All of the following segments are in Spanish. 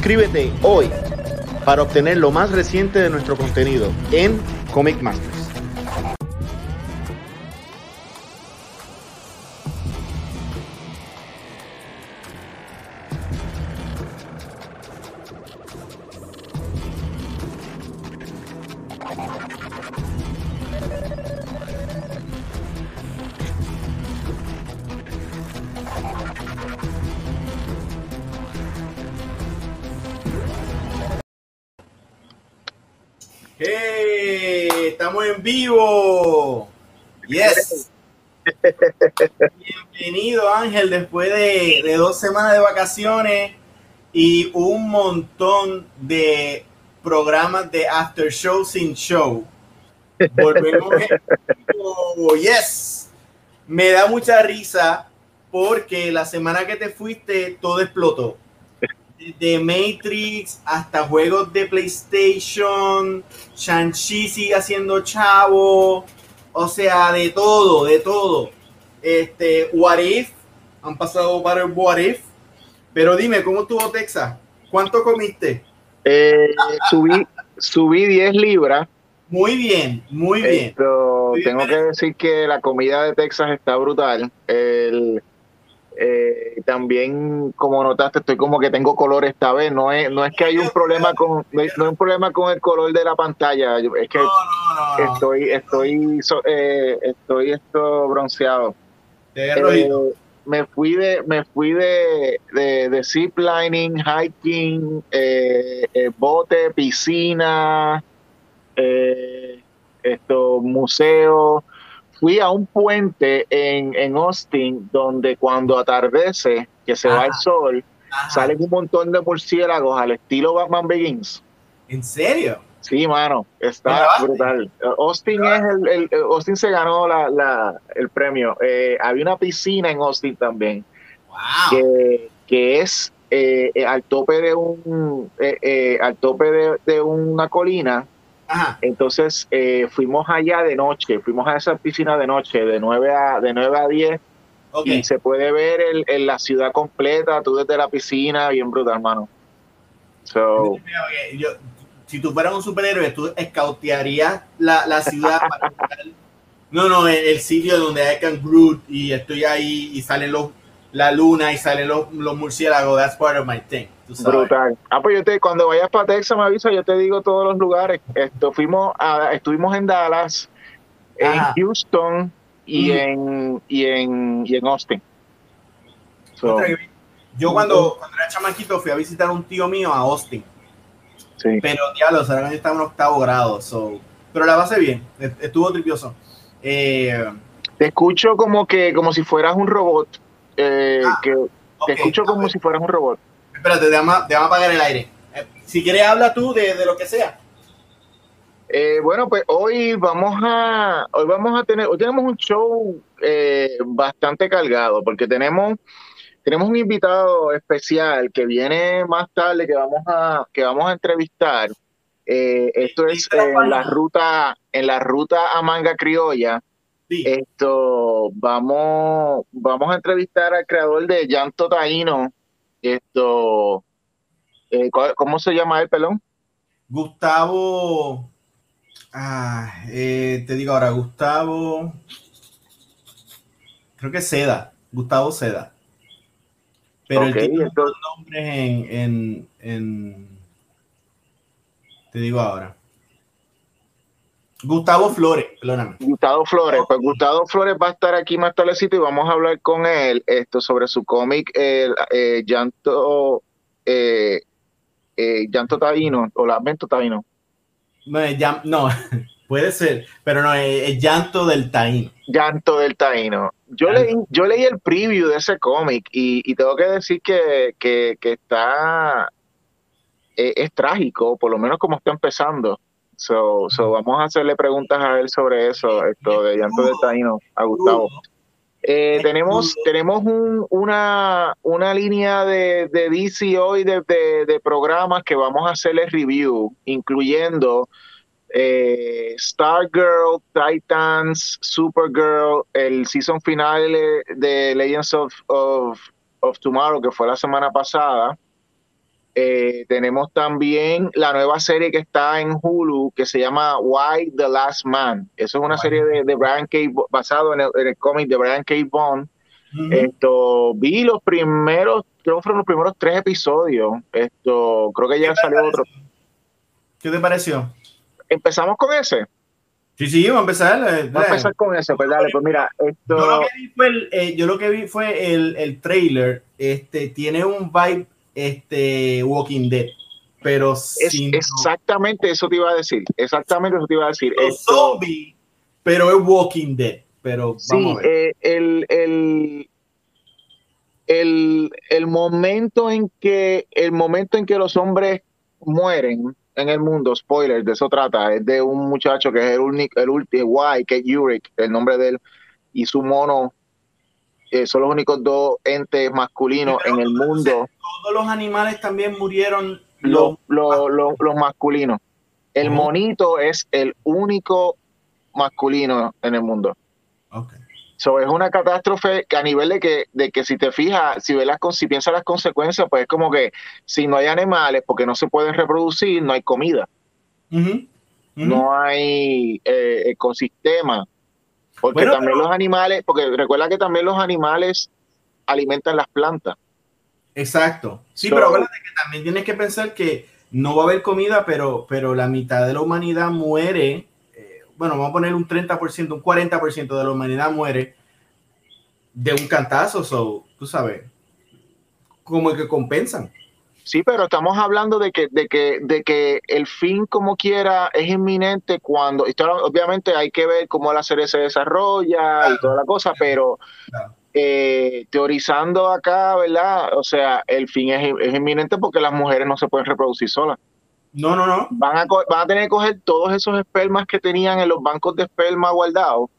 Suscríbete hoy para obtener lo más reciente de nuestro contenido en Comic Masters. Ángel, después de, dos semanas de vacaciones y un montón de programas de after show sin show. Volvemos vivo. ¡Yes! Me da mucha risa porque la semana que te fuiste todo explotó de Matrix hasta juegos de PlayStation, Shang-Chi sigue haciendo chavo, o sea, de todo, de todo. Este, What If, han pasado para el What If, pero dime, ¿cómo estuvo Texas? ¿Cuánto comiste? Eh, subí, subí 10 libras. Muy bien, muy bien. Esto, tengo que decir que la comida de Texas está brutal. El, eh, también, como notaste, estoy como que tengo color esta vez. No es, no es que hay un problema con, no es un problema con el color de la pantalla. Es que estoy, estoy, eh, estoy esto bronceado. Eh, me fui de, me fui de, de, de ziplining, hiking, bote, piscina, esto, museo fui a un puente en, en Austin donde cuando atardece, que se va el sol, salen un montón de murciélagos al estilo Batman Begins. ¿En serio? Sí, mano, está brutal. Austin es el, Austin se ganó la, la, el premio. Eh, había una piscina en Austin también. Que, que es eh, al tope de un eh, al tope de, de una colina entonces eh, fuimos allá de noche, fuimos a esa piscina de noche, de 9 a, de 9 a 10. Y se puede ver el, la ciudad completa, tú desde la piscina, bien brutal, hermano. So, si tú fueras un superhéroe, tú escautearías la, la ciudad para No, no, el, sitio donde hay Can Groot y estoy ahí y salen los la luna y salen los, los murciélagos. That's part of my thing. Brutal. Ah, pues yo te, cuando vayas para Texas me avisa, yo te digo todos los lugares. Esto, fuimos a, estuvimos en Dallas, en Houston y, en, y, en, y en Austin. yo cuando, cuando era chamaquito fui a visitar a un tío mío a Austin. Sí. Pero diablo, que estaba en octavo grado. So, pero la base bien, estuvo tripioso. Eh, te escucho como que, como si fueras un robot. Eh, ah, que te escucho como si fueras un robot. Espérate, déjame, apagar el aire. Eh, si quieres, habla tú de, lo que sea. Eh, bueno, pues hoy vamos a hoy vamos a tener hoy tenemos un show eh, bastante cargado porque tenemos tenemos un invitado especial que viene más tarde que vamos a que vamos a entrevistar. esto es en la ruta en la ruta a Manga Criolla. Esto vamos vamos a entrevistar al creador de Llanto Taíno esto, eh, ¿cómo se llama el pelón? Gustavo, ah, eh, te digo ahora, Gustavo, creo que Seda, Gustavo Seda. Pero el tiene nombres en, en, te digo ahora. Gustavo Flores, perdóname. Gustavo Flores, pues Gustavo Flores va a estar aquí más tardecito y vamos a hablar con él esto sobre su cómic el eh, llanto eh, eh, llanto taíno o lamento taíno. No, no, puede ser, pero no, es, llanto del taíno. Llanto del taíno. Yo leí, yo leí el preview de ese cómic y, tengo que decir que, que, que está es trágico, por lo menos como está empezando. So, so vamos a hacerle preguntas a él sobre eso, esto de llanto de Taino, a Gustavo. Eh, tenemos tenemos un, una, una línea de, de DC hoy de, de, programas que vamos a hacerle review, incluyendo eh, Stargirl, Titans, Supergirl, el season final de Legends of, of, of Tomorrow, que fue la semana pasada. Eh, tenemos también la nueva serie que está en Hulu que se llama Why the Last Man. Eso es una serie de, de, Brian K. basado en el, cómic de Brian K. Bond. Esto vi los primeros, creo que fueron los primeros tres episodios. Esto creo que ya salió otro. ¿Qué te pareció? Empezamos con ese. Sí, sí, vamos a empezar. Eh, vamos a empezar con ese, pues dale, pues mira, esto... Yo lo que vi fue el, eh, yo lo que vi fue el, el trailer, este, tiene un vibe este Walking Dead. Pero exactamente eso te iba a decir. Exactamente eso te iba a decir. zombie, pero es Walking Dead. Pero vamos a ver. Eh, el, el, el, el, momento en que el momento en que los hombres mueren en el mundo, spoiler, de eso trata, es de un muchacho que es el único, el último, que es Yurik, el nombre de él, y su mono eh, son los únicos dos entes masculinos en el mundo. Todos los animales también murieron. Los, los, masculinos. El monito es el único masculino en el mundo. So, es una catástrofe que a nivel de que, de que si te fijas, si ves las si piensas las consecuencias, pues es como que si no hay animales, porque no se pueden reproducir, no hay comida. No hay eh, ecosistema. Porque también los animales, porque recuerda que también los animales alimentan las plantas. Exacto. Sí, pero acuérdate que también tienes que pensar que no va a haber comida, pero, pero la mitad de la humanidad muere. Bueno, vamos a poner un 30%, un 40% de la humanidad muere de un cantazo. So, tú sabes, como que compensan. Sí, pero estamos hablando de que, de que, de que el fin como quiera es inminente cuando, obviamente hay que ver cómo la serie se desarrolla y toda la cosa, pero eh, teorizando acá, ¿verdad? O sea, el fin es, inminente porque las mujeres no se pueden reproducir solas. No, no, no. Van a, van a tener que coger todos esos espermas que tenían en los bancos de esperma guardados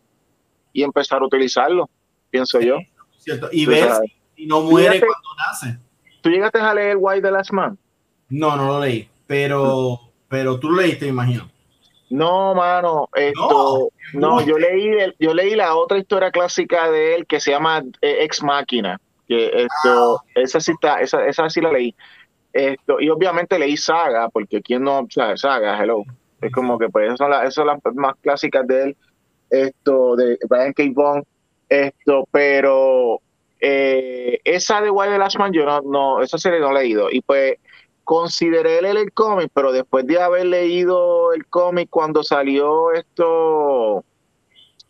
y empezar a utilizarlos, pienso yo. Cierto. Y ver si no muere cuando nace. ¿Tú llegaste a leer White the Last Man? No, no lo leí, pero, pero tú lo leíste, imagino. No, mano, esto, no, yo leí, yo leí la otra historia clásica de él que se llama eh, Ex Máquina, que esto, ah. esa sí está, esa, esa sí la leí. Esto, y obviamente leí Saga, porque quién no, sabe Saga, hello. Es como que pues esas son, las, esas son las más clásicas de él, esto, de Brian K. Bond, esto, pero eh, esa de Wild the Last Man, yo no, no, esa serie no he leído. Y pues consideré leer el cómic, pero después de haber leído el cómic cuando salió esto,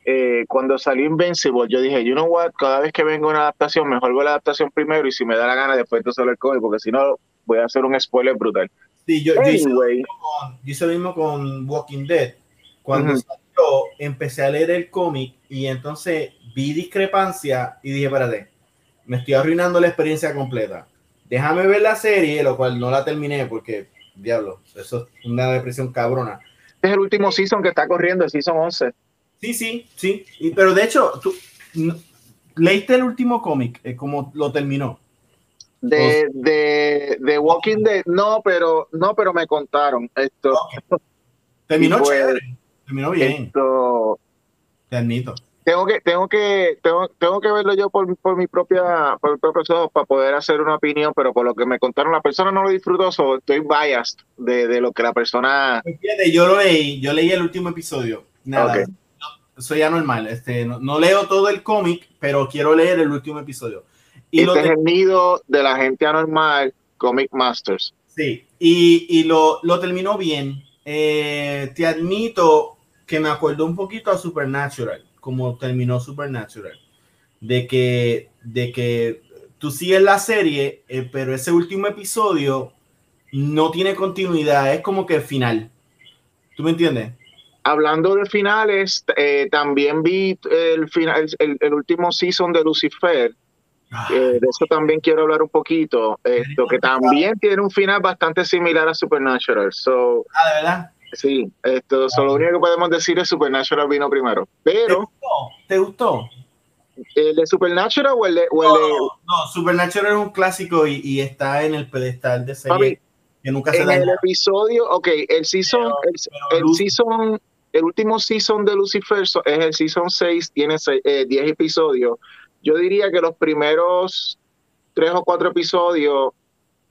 eh, cuando salió Invincible, yo dije, you know what, cada vez que vengo una adaptación, mejor veo la adaptación primero y si me da la gana después de solo el cómic, porque si no voy a hacer un spoiler brutal. Sí, yo, hice, lo mismo con Walking Dead. Cuando salió, empecé a leer el cómic y entonces vi discrepancia y dije, espérate, me estoy arruinando la experiencia completa. Déjame ver la serie, lo cual no la terminé porque, diablo, eso es una depresión cabrona. Este es el último season que está corriendo, el season 11. Sí, sí, sí. Y, pero de hecho, tú leíste el último cómic, eh, como lo terminó. De, de, de, Walking Dead, no, pero no, pero me contaron esto. Terminó pues, chévere, terminó bien. Esto, Te admito. tengo que tengo que tengo, tengo que verlo yo por, por mi propia por propios ojos para poder hacer una opinión pero por lo que me contaron la persona no lo disfrutó estoy biased de, de, lo que la persona yo lo leí yo leí el último episodio nada soy anormal este no, leo todo el cómic pero quiero leer el último episodio y este es el nido de la gente anormal Comic Masters sí y, y lo, lo terminó bien eh, te admito que me acuerdo un poquito a Supernatural como terminó Supernatural. De que, de que tú sigues la serie, eh, pero ese último episodio no tiene continuidad, es como que final. ¿Tú me entiendes? Hablando de finales, eh, también vi el, final, el, último season de Lucifer. Ah. de eso también quiero hablar un poquito. Esto que también tiene un final bastante similar a Supernatural. So, ah, de verdad. Sí, esto, solo lo único que podemos decir es Supernatural vino primero. Pero. ¿Te gustó? ¿El de Supernatural o el de.? no, Supernatural es un clásico y, está en el pedestal de serie que nunca se En el episodio, ok, el season. el, season el último season de Lucifer es el season 6, tiene 10 eh, episodios. Yo diría que los primeros tres o cuatro episodios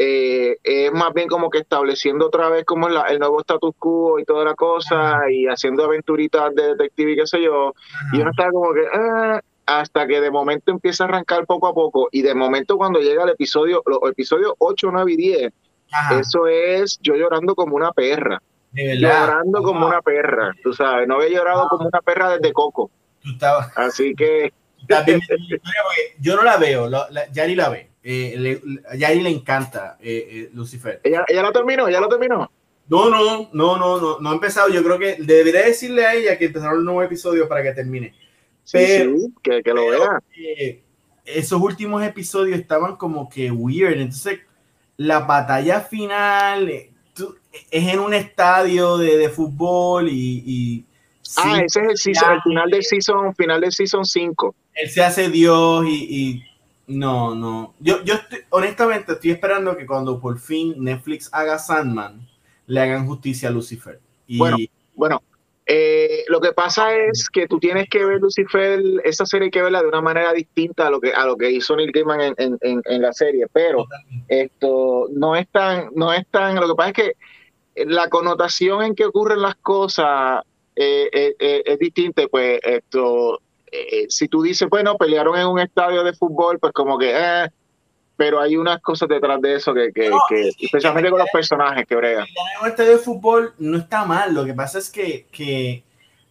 eh, es más bien como que estableciendo otra vez como el, el nuevo status quo y toda la cosa y haciendo aventuritas de detective y qué sé yo. Y uno está como que, ah", hasta que de momento empieza a arrancar poco a poco y de momento cuando llega el episodio, los episodios 8, 9 y 10, eso es yo llorando como una perra. Llorando como una perra, tú sabes, no había llorado como una perra desde Coco. Así que... yo no la veo, Yari la ve. Eh, le, Yari le encanta eh, eh, Lucifer. ¿Ella, ¿Ella la terminó? ¿Ya la terminó? No, no, no, no, no, no ha empezado. Yo creo que debería decirle a ella que empezaron un nuevo episodio para que termine. pero, que, que, lo vea. esos últimos episodios estaban como que weird. Entonces, la batalla final es en un estadio de, de fútbol y, y Ah, ese es el, el final del season, final del season 5. Él se hace Dios y, no, no. Yo, yo honestamente estoy esperando que cuando por fin Netflix haga Sandman, le hagan justicia a Lucifer. Y, bueno, bueno. Eh, lo que pasa es que tú tienes que ver Lucifer, esa serie hay que verla de una manera distinta a lo que a lo que hizo Neil Gaiman en, en, en, la serie, pero esto no es tan, no es tan, lo que pasa es que la connotación en que ocurren las cosas eh, eh, eh, es distinta, pues esto, si tú dices, bueno, pelearon en un estadio de fútbol, pues como que, pero hay unas cosas detrás de eso que, que, especialmente con los personajes que bregan. En un estadio de fútbol no está mal, lo que pasa es que, que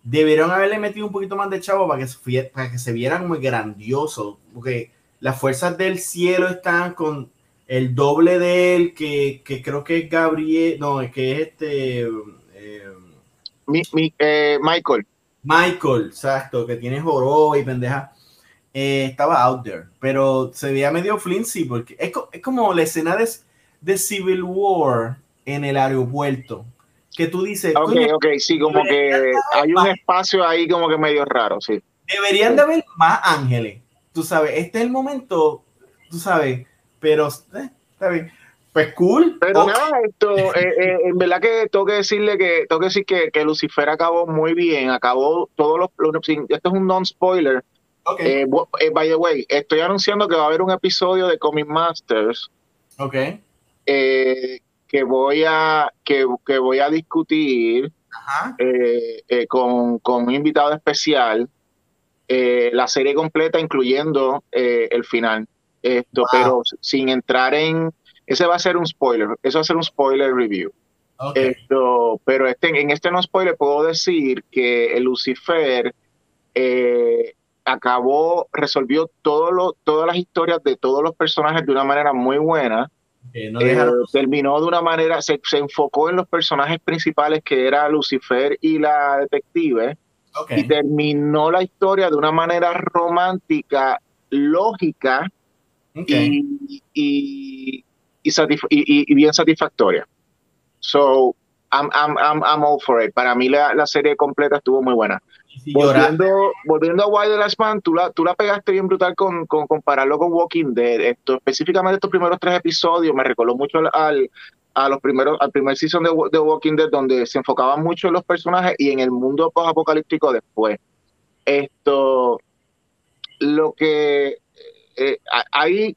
debieron haberle metido un poquito más de chavo para que se, para que se viera muy grandioso, porque las fuerzas del cielo están con el doble de él, que, que creo que es Gabriel, no, que es este mi, eh, Michael. Michael, exacto, que tiene joro y pendeja. Eh, estaba out there, pero se veía medio flimsy porque es, es como la escena de, de, Civil War en el aeropuerto. Que tú dices. Ok, ok, sí, como que hay un espacio ahí como que medio raro, sí. Deberían de haber más ángeles. Tú sabes, este es el momento, tú sabes, pero eh, está bien. Pues cool. Pero nada, esto, eh, eh, en verdad que tengo que decirle que tengo que decir que, que Lucifer acabó muy bien, acabó todos los, esto es un non spoiler. Okay. Eh, by the way, estoy anunciando que va a haber un episodio de Comic Masters. Ok. que voy a que, que voy a discutir con, con un invitado especial la serie completa, incluyendo el final. Esto, pero sin entrar en ese va a ser un spoiler, eso va a ser un spoiler review. Esto, pero este, en este no spoiler puedo decir que el Lucifer eh, acabó, resolvió todo lo, todas las historias de todos los personajes de una manera muy buena. Eh, terminó de una manera, se, enfocó en los personajes principales que era Lucifer y la detective. Y terminó la historia de una manera romántica, lógica y, y, bien satisfactoria. So, I'm, I'm, I'm, all for it. Para mí la, la serie completa estuvo muy buena. volviendo, volviendo a Wild the Last Man, tú la, tú la pegaste bien brutal con, con compararlo con Walking Dead. Esto, específicamente estos primeros tres episodios me recordó mucho al, a los primeros, al primer season de, de, Walking Dead, donde se enfocaba mucho en los personajes y en el mundo post-apocalíptico después. Esto, lo que eh, hay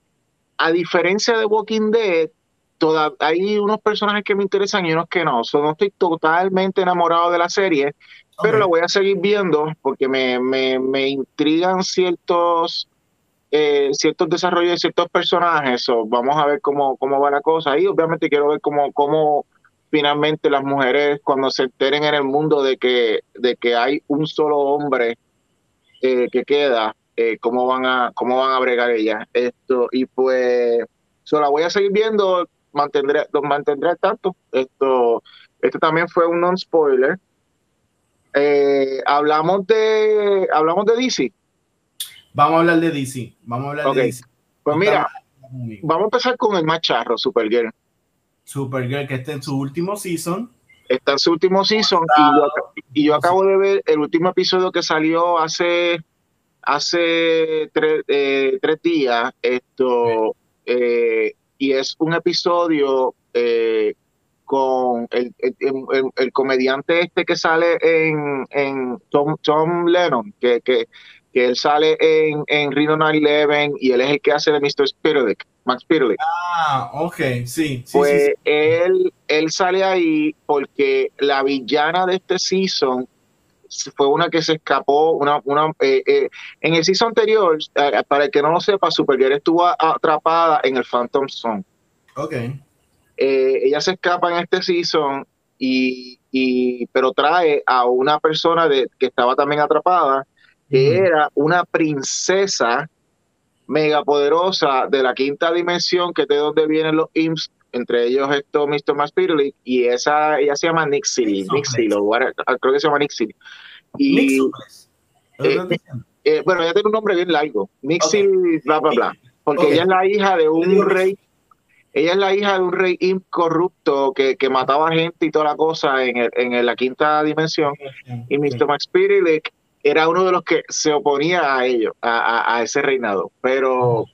a diferencia de Walking Dead, toda, hay unos personajes que me interesan y unos que no. no estoy totalmente enamorado de la serie, pero la voy a seguir viendo porque me, me, me intrigan ciertos, eh, ciertos desarrollos de ciertos personajes. vamos a ver cómo, cómo va la cosa. Y obviamente quiero ver cómo, cómo finalmente las mujeres, cuando se enteren en el mundo de que, de que hay un solo hombre eh, que queda, eh, cómo van a cómo van a bregar ellas esto y pues solo la voy a seguir viendo mantendré los mantendré al tanto. Esto esto también fue un non spoiler eh, hablamos de hablamos de DC vamos a hablar de DC vamos a hablar de DC pues mira vamos a empezar con el más charro Supergirl. Supergirl que está en su último season. Está en su último season y yo acabo de ver el último episodio que salió hace hace tres, eh, tres días esto eh, y es un episodio eh, con el, el, comediante este que sale en, en Tom, Tom Lennon, que, que, que él sale en, en Reno 911 y él es el que hace de Mr. Spirit. Max Pirley. Ah, ok, sí. sí pues sí, sí. Él, él sale ahí porque la villana de este season fue una que se escapó, una, una eh, eh, en el season anterior, eh, para el que no lo sepa, Supergirl estuvo atrapada en el Phantom Zone. Ok. ella se escapa en este season y, y pero trae a una persona de, que estaba también atrapada, que era una princesa mega poderosa de la quinta dimensión, que es de donde vienen los imps, entre ellos esto Mr. Maspirly, y esa, ella se llama Nixie, Nixie, creo que se llama Nixie. Y, eh, eh, bueno, ella tiene un nombre bien largo, Nixie, bla, bla, bla, porque ella es la hija de un rey, ella es la hija de un rey corrupto que, que mataba gente y toda la cosa en, el, en la quinta dimensión, y Mr. Max era uno de los que se oponía a ello, a, a, ese reinado. Pero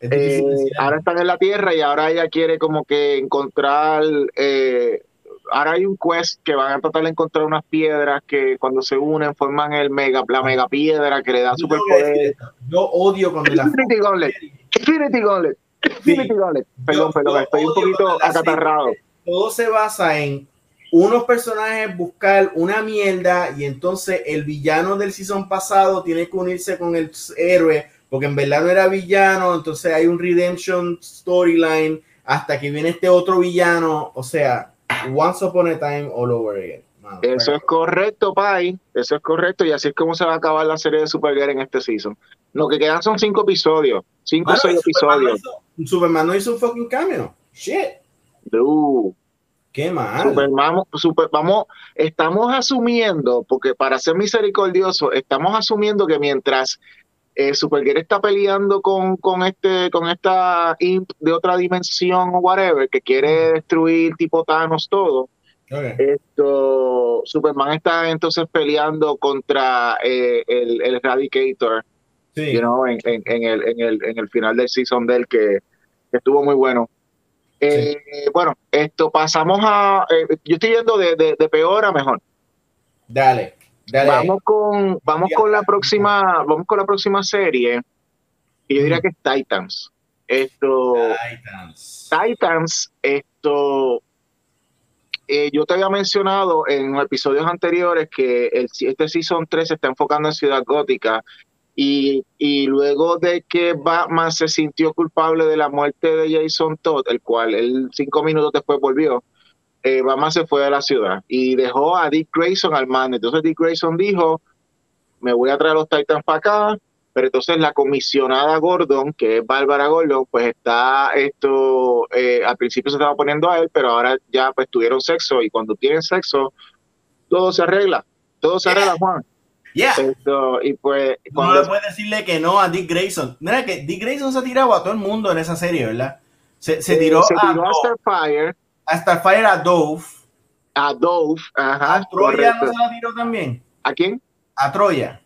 eh, ahora están en la Tierra y ahora ella quiere como que encontrar, eh, ahora hay un quest que van a tratar de encontrar unas piedras que cuando se unen forman el mega, la mega piedra que le da superpoder. Yo odio cuando Infinity la... Gauntlet, Infinity Gauntlet, Infinity Gauntlet. Perdón, perdón, estoy un poquito acatarrado. Todo se basa en unos personajes buscar una mierda y entonces el villano del season pasado tiene que unirse con el héroe porque en verdad no era villano, entonces hay un redemption storyline hasta que viene este otro villano, o sea, once upon a time all over again. eso es correcto, Pai. Eso es correcto. Y así es como se va a acabar la serie de Supergirl en este season. Lo que quedan son cinco episodios. Cinco o seis episodios. Superman no hizo un fucking cameo. Shit. Dude. Qué mal. Super, vamos, estamos asumiendo, porque para ser misericordioso, estamos asumiendo que mientras eh, Supergirl está peleando con, con, este, con esta imp de otra dimensión o whatever, que quiere destruir tipo Thanos todo, esto, Superman está entonces peleando contra eh, el, el Eradicator, sí. en, en, el, en, el, en el final del season del que, que estuvo muy bueno. Eh, bueno, esto pasamos a. Eh, yo estoy yendo de, de, peor a mejor. Dale, dale. Vamos con, vamos con la próxima, vamos con la próxima serie. Y yo diría que es Titans. Esto. Titans. Titans, esto. Eh, yo te había mencionado en episodios anteriores que el, este Season 3 se está enfocando en Ciudad Gótica y, y, luego de que Batman se sintió culpable de la muerte de Jason Todd, el cual él cinco minutos después volvió, eh, Batman se fue a la ciudad y dejó a Dick Grayson al mando. Entonces Dick Grayson dijo, me voy a traer a los Titans para acá, pero entonces la comisionada Gordon, que es Bárbara Gordon, pues está esto, eh, al principio se estaba poniendo a él, pero ahora ya pues tuvieron sexo y cuando tienen sexo, todo se arregla, todo se arregla, Juan. Yeah. y pues, cuando... No le puedes decirle que no a Dick Grayson. Mira que Dick Grayson se ha tirado a todo el mundo en esa serie, ¿verdad? Se, se tiró, se tiró a, a, Starfire. A Starfire, a Dove. A Dove, ajá. A Troya correcto. no se la tiró también. ¿A quién? A Troya.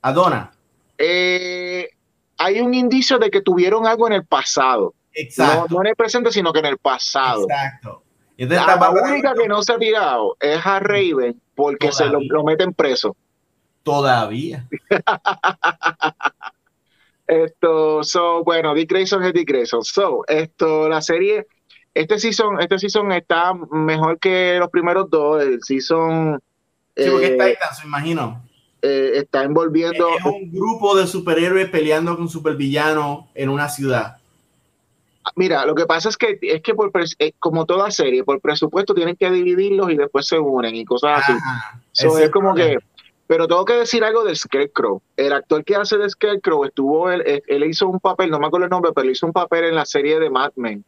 A Donna. Eh, hay un indicio de que tuvieron algo en el pasado. Exacto. No, no en el presente, sino que en el pasado. Exacto. Entonces, la, la única que no se ha tirado es a Raven porque Todavía. se lo, lo, meten preso. Todavía. esto, so, bueno, Dick Grayson es Dick Grayson. So, esto, la serie, este season, este season está mejor que los primeros dos. El season. Sí, porque eh, es Titans, me imagino. Eh, está envolviendo. Es un grupo de superhéroes peleando con supervillanos en una ciudad. Mira, lo que pasa es que es que por como toda serie, por presupuesto tienen que dividirlos y después se unen y cosas así. So, es como que, pero tengo que decir algo de Scarecrow. El actor que hace de Scarecrow estuvo, él, él hizo un papel, no me acuerdo el nombre, pero hizo un papel en la serie de Mad Men.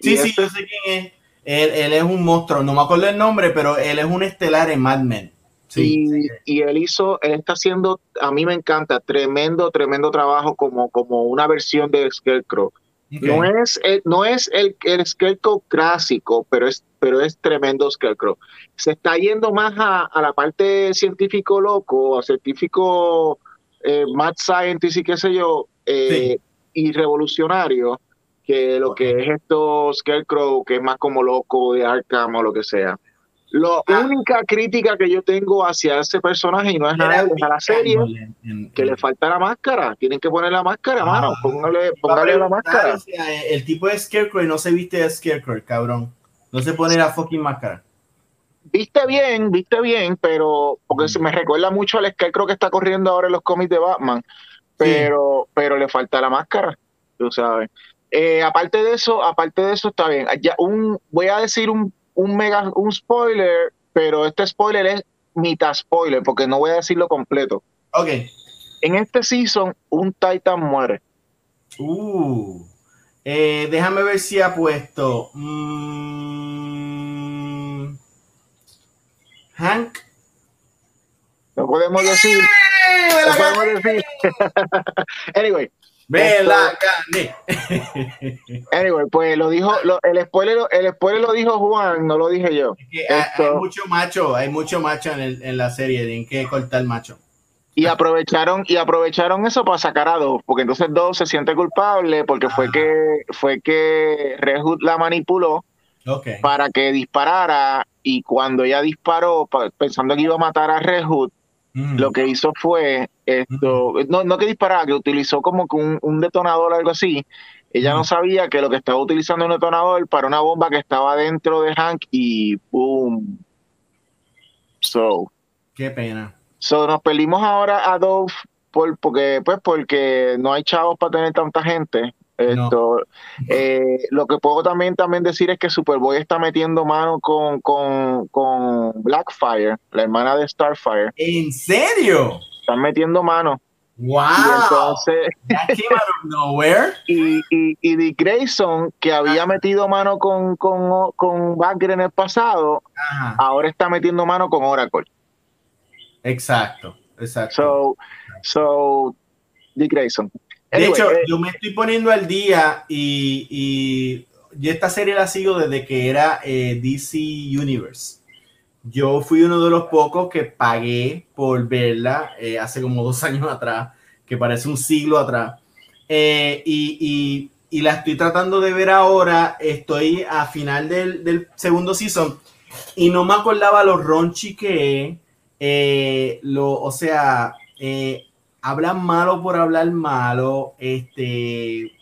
Sí, sí, este, yo sé quién es. Él, él, es un monstruo, no me acuerdo el nombre, pero él es un estelar en Mad Men. Sí, y, y, él hizo, él está haciendo, a mí me encanta, tremendo, tremendo trabajo como, como una versión de Scarecrow. Okay. No es, el, no es el, el Scarecrow clásico, pero es, pero es tremendo Scarecrow. Se está yendo más a, a la parte científico loco, a científico eh, mad scientist y qué sé yo, eh, sí. y revolucionario, que lo que es esto Scarecrow, que es más como loco de Arkham o lo que sea. La ah. única crítica que yo tengo hacia ese personaje, y no es nada de la serie, que le falta la máscara. Tienen que poner la máscara, mano. Ah. Póngale, póngale la máscara. El tipo es Scarecrow y no se viste de Scarecrow, cabrón. No se pone la fucking máscara. Viste bien, viste bien, pero porque se me recuerda mucho al Scarecrow que está corriendo ahora en los cómics de Batman, pero, pero le falta la máscara, tú sabes. Eh, aparte de eso, aparte de eso está bien. Ya un, voy a decir un un mega, un spoiler, pero este spoiler es mitad spoiler, porque no voy a decirlo completo. Ok. En este season, un Titan muere. Uh. Eh, déjame ver si ha puesto. Mm, Hank. No podemos decir. No podemos decir. anyway, Ve la Anyway, pues lo dijo, el, spoiler, el spoiler lo dijo Juan, no lo dije yo. hay, mucho macho, hay mucho macho en, la serie, tienen que cortar macho. Y aprovecharon, y aprovecharon eso para sacar a dos, porque entonces dos se siente culpable porque fue que fue que Rehut la manipuló para que disparara y cuando ella disparó pensando que iba a matar a Rehut, lo que hizo fue esto, no, no que disparara, que utilizó como que un, detonador o algo así. Ella no sabía que lo que estaba utilizando un detonador para una bomba que estaba dentro de Hank y ¡boom! So. Qué pena. So, nos perdimos ahora a Dove por, porque, pues, porque no hay chavos para tener tanta gente. Esto, eh, lo que puedo también, también decir es que Superboy está metiendo mano con, con, con Blackfire, la hermana de Starfire. ¿En serio? Están metiendo mano. ¡Wow! Y, y, y, Dick Grayson, que había metido mano con, con, con en el pasado, ahora está metiendo mano con Oracle. Exacto, exacto. So, so Dick Grayson. De hecho, eh, yo me estoy poniendo al día y, y, esta serie la sigo desde que era eh, DC Universe. Yo fui uno de los pocos que pagué por verla eh, hace como dos años atrás, que parece un siglo atrás. y, y, la estoy tratando de ver ahora. Estoy a final del, segundo season y no me acordaba lo ronchi que es. lo, o sea, hablan malo por hablar malo. Este.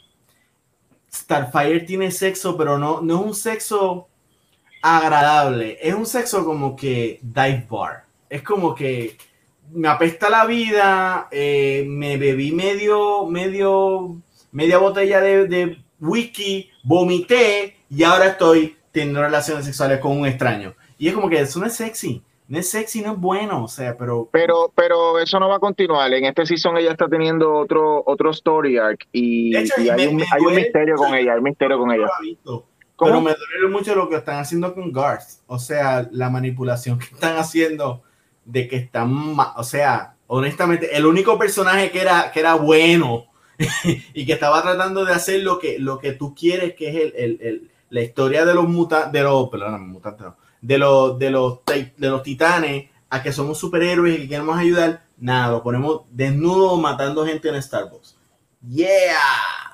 Starfire tiene sexo, pero no, no es un sexo agradable. Es un sexo como que dive bar. Es como que me apesta la vida. Eh, me bebí medio, medio, media botella de, de whisky, vomité y ahora estoy teniendo relaciones sexuales con un extraño. Y es como que eso no es sexy no es sexy, no es bueno, o sea, pero... Pero, pero eso no va a continuar. En este season ella está teniendo otro, otro story arc y, hay, un, misterio con ella, hay un misterio con ella. Pero me duele mucho lo que están haciendo con Garth. O sea, la manipulación que están haciendo de que están, o sea, honestamente, el único personaje que era, que era bueno y que estaba tratando de hacer lo que, lo que tú quieres, que es el, el, el la historia de los mutantes, de los, perdóname, mutantes, no de los, de los, de los titanes a que somos superhéroes y que queremos ayudar, nada, lo ponemos desnudo matando gente en Starbucks. Yeah.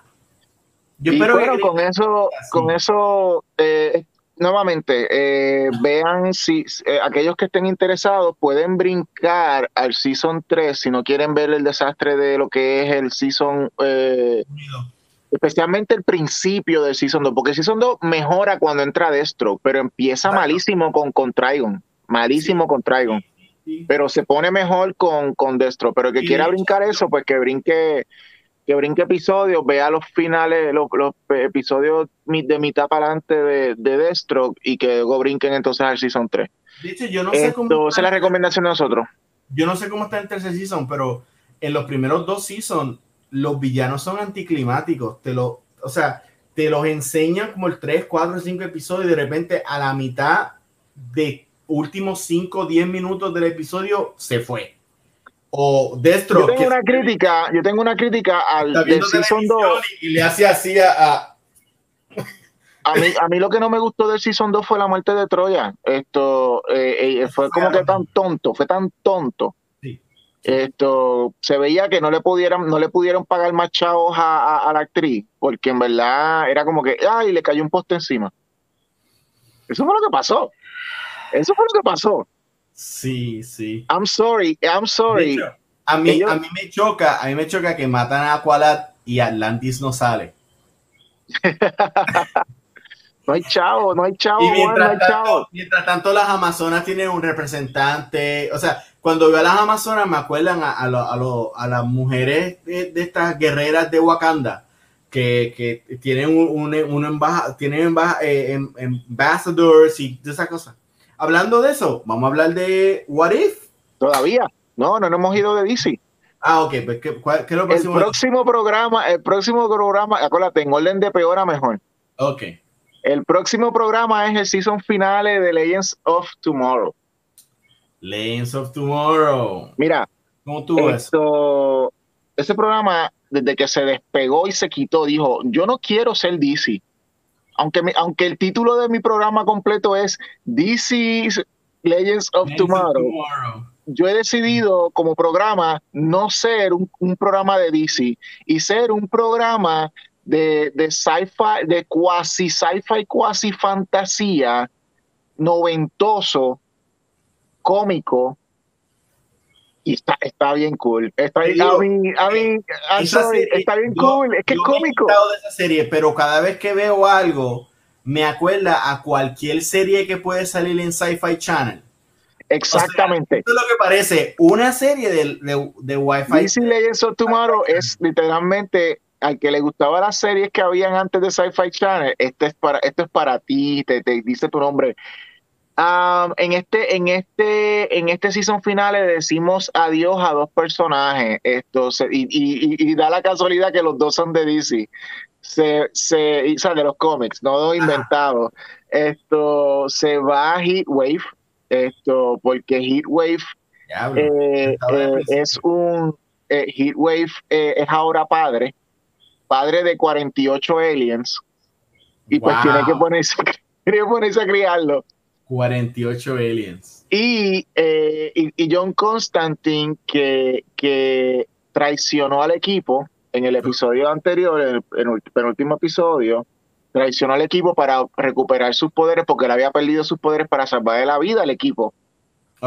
Yo espero que con eso, con eso, eh, nuevamente, eh, vean si eh, aquellos que estén interesados pueden brincar al Season 3 si no quieren ver el desastre de lo que es el Season especialmente el principio del Season 2, porque el Season 2 mejora cuando entra Destro, pero empieza malísimo con, con Trigon, malísimo con Trigon, pero se pone mejor con, con Destro, pero el que quiera brincar eso, pues que brinque que brinque episodios, vea los finales, los, episodios de mitad para adelante de, de Destro y que luego brinquen entonces al Season 3. Dice, yo no sé cómo esa es la recomendación de nosotros. Yo no sé cómo está el tercer season, pero en los primeros dos seasons los villanos son anticlimáticos, te lo, o sea, te los enseñan como el 3, 4, 5 episodios y de repente a la mitad de últimos 5, 10 minutos del episodio se fue. O Destro. Yo tengo una crítica, yo tengo una crítica al del Season 2. Y, le hace así a, a... mí, a mí lo que no me gustó del Season 2 fue la muerte de Troya. Esto eh, eh, fue como que tan tonto, fue tan tonto esto se veía que no le pudieran no le pudieron pagar más chavos a, la actriz porque en verdad era como que ay le cayó un poste encima eso fue lo que pasó Eso fue lo que pasó. Sí, sí. I'm sorry, I'm sorry. a mí, a mí me choca, a mí me choca que matan a Aqualad y Atlantis no sale. no hay chavo, no hay chavo, mientras, no hay tanto, mientras tanto las Amazonas tienen un representante, o sea, cuando veo a las Amazonas me acuerdan a, a, las mujeres de, estas guerreras de Wakanda que, que tienen un, un, tienen eh, em, ambassadors y de esas cosas. Hablando de eso, vamos a hablar de What If. Todavía. No, no, hemos ido de DC. Ah, ok. Pues, ¿qué, es lo próximo? El próximo programa, el próximo programa, acuérdate, en orden de peor a mejor. Ok. El próximo programa es el season finale de Legends of Tomorrow. Legends of Tomorrow. Mira, ¿cómo tú esto, ese programa, desde que se despegó y se quitó, dijo, yo no quiero ser DC. Aunque, aunque el título de mi programa completo es DC Legends of Tomorrow yo he decidido como programa no ser un, programa de DC y ser un programa de, de sci-fi, de cuasi sci-fi, cuasi fantasía, noventoso, cómico, y está, está bien cool. Está, bien, a mí, a mí, está bien cool. Es que es cómico. de esa serie, pero cada vez que veo algo, me acuerda a cualquier serie que puede salir en Sci-Fi Channel. Exactamente. esto es lo que parece una serie de, de, de Wi-Fi. DC Legends of Tomorrow es literalmente al que le gustaba las series que habían antes de Sci-Fi Channel. Este es para, esto es para ti, te, te dice tu nombre. En este, en este, en este season final le decimos adiós a dos personajes. Esto y, y, y, da la casualidad que los dos son de DC. Se, se, o sea, de los cómics, no dos inventados. Esto se va a Heatwave esto, porque Heatwave eh, eh, es un eh, Heatwave es ahora padre, padre de 48 aliens, y pues tiene que ponerse, tiene que ponerse a criarlo. 48 aliens. Y, y, John Constantine, que, que traicionó al equipo en el episodio anterior, en el penúltimo episodio, traicionó al equipo para recuperar sus poderes porque él había perdido sus poderes para salvar la vida al equipo.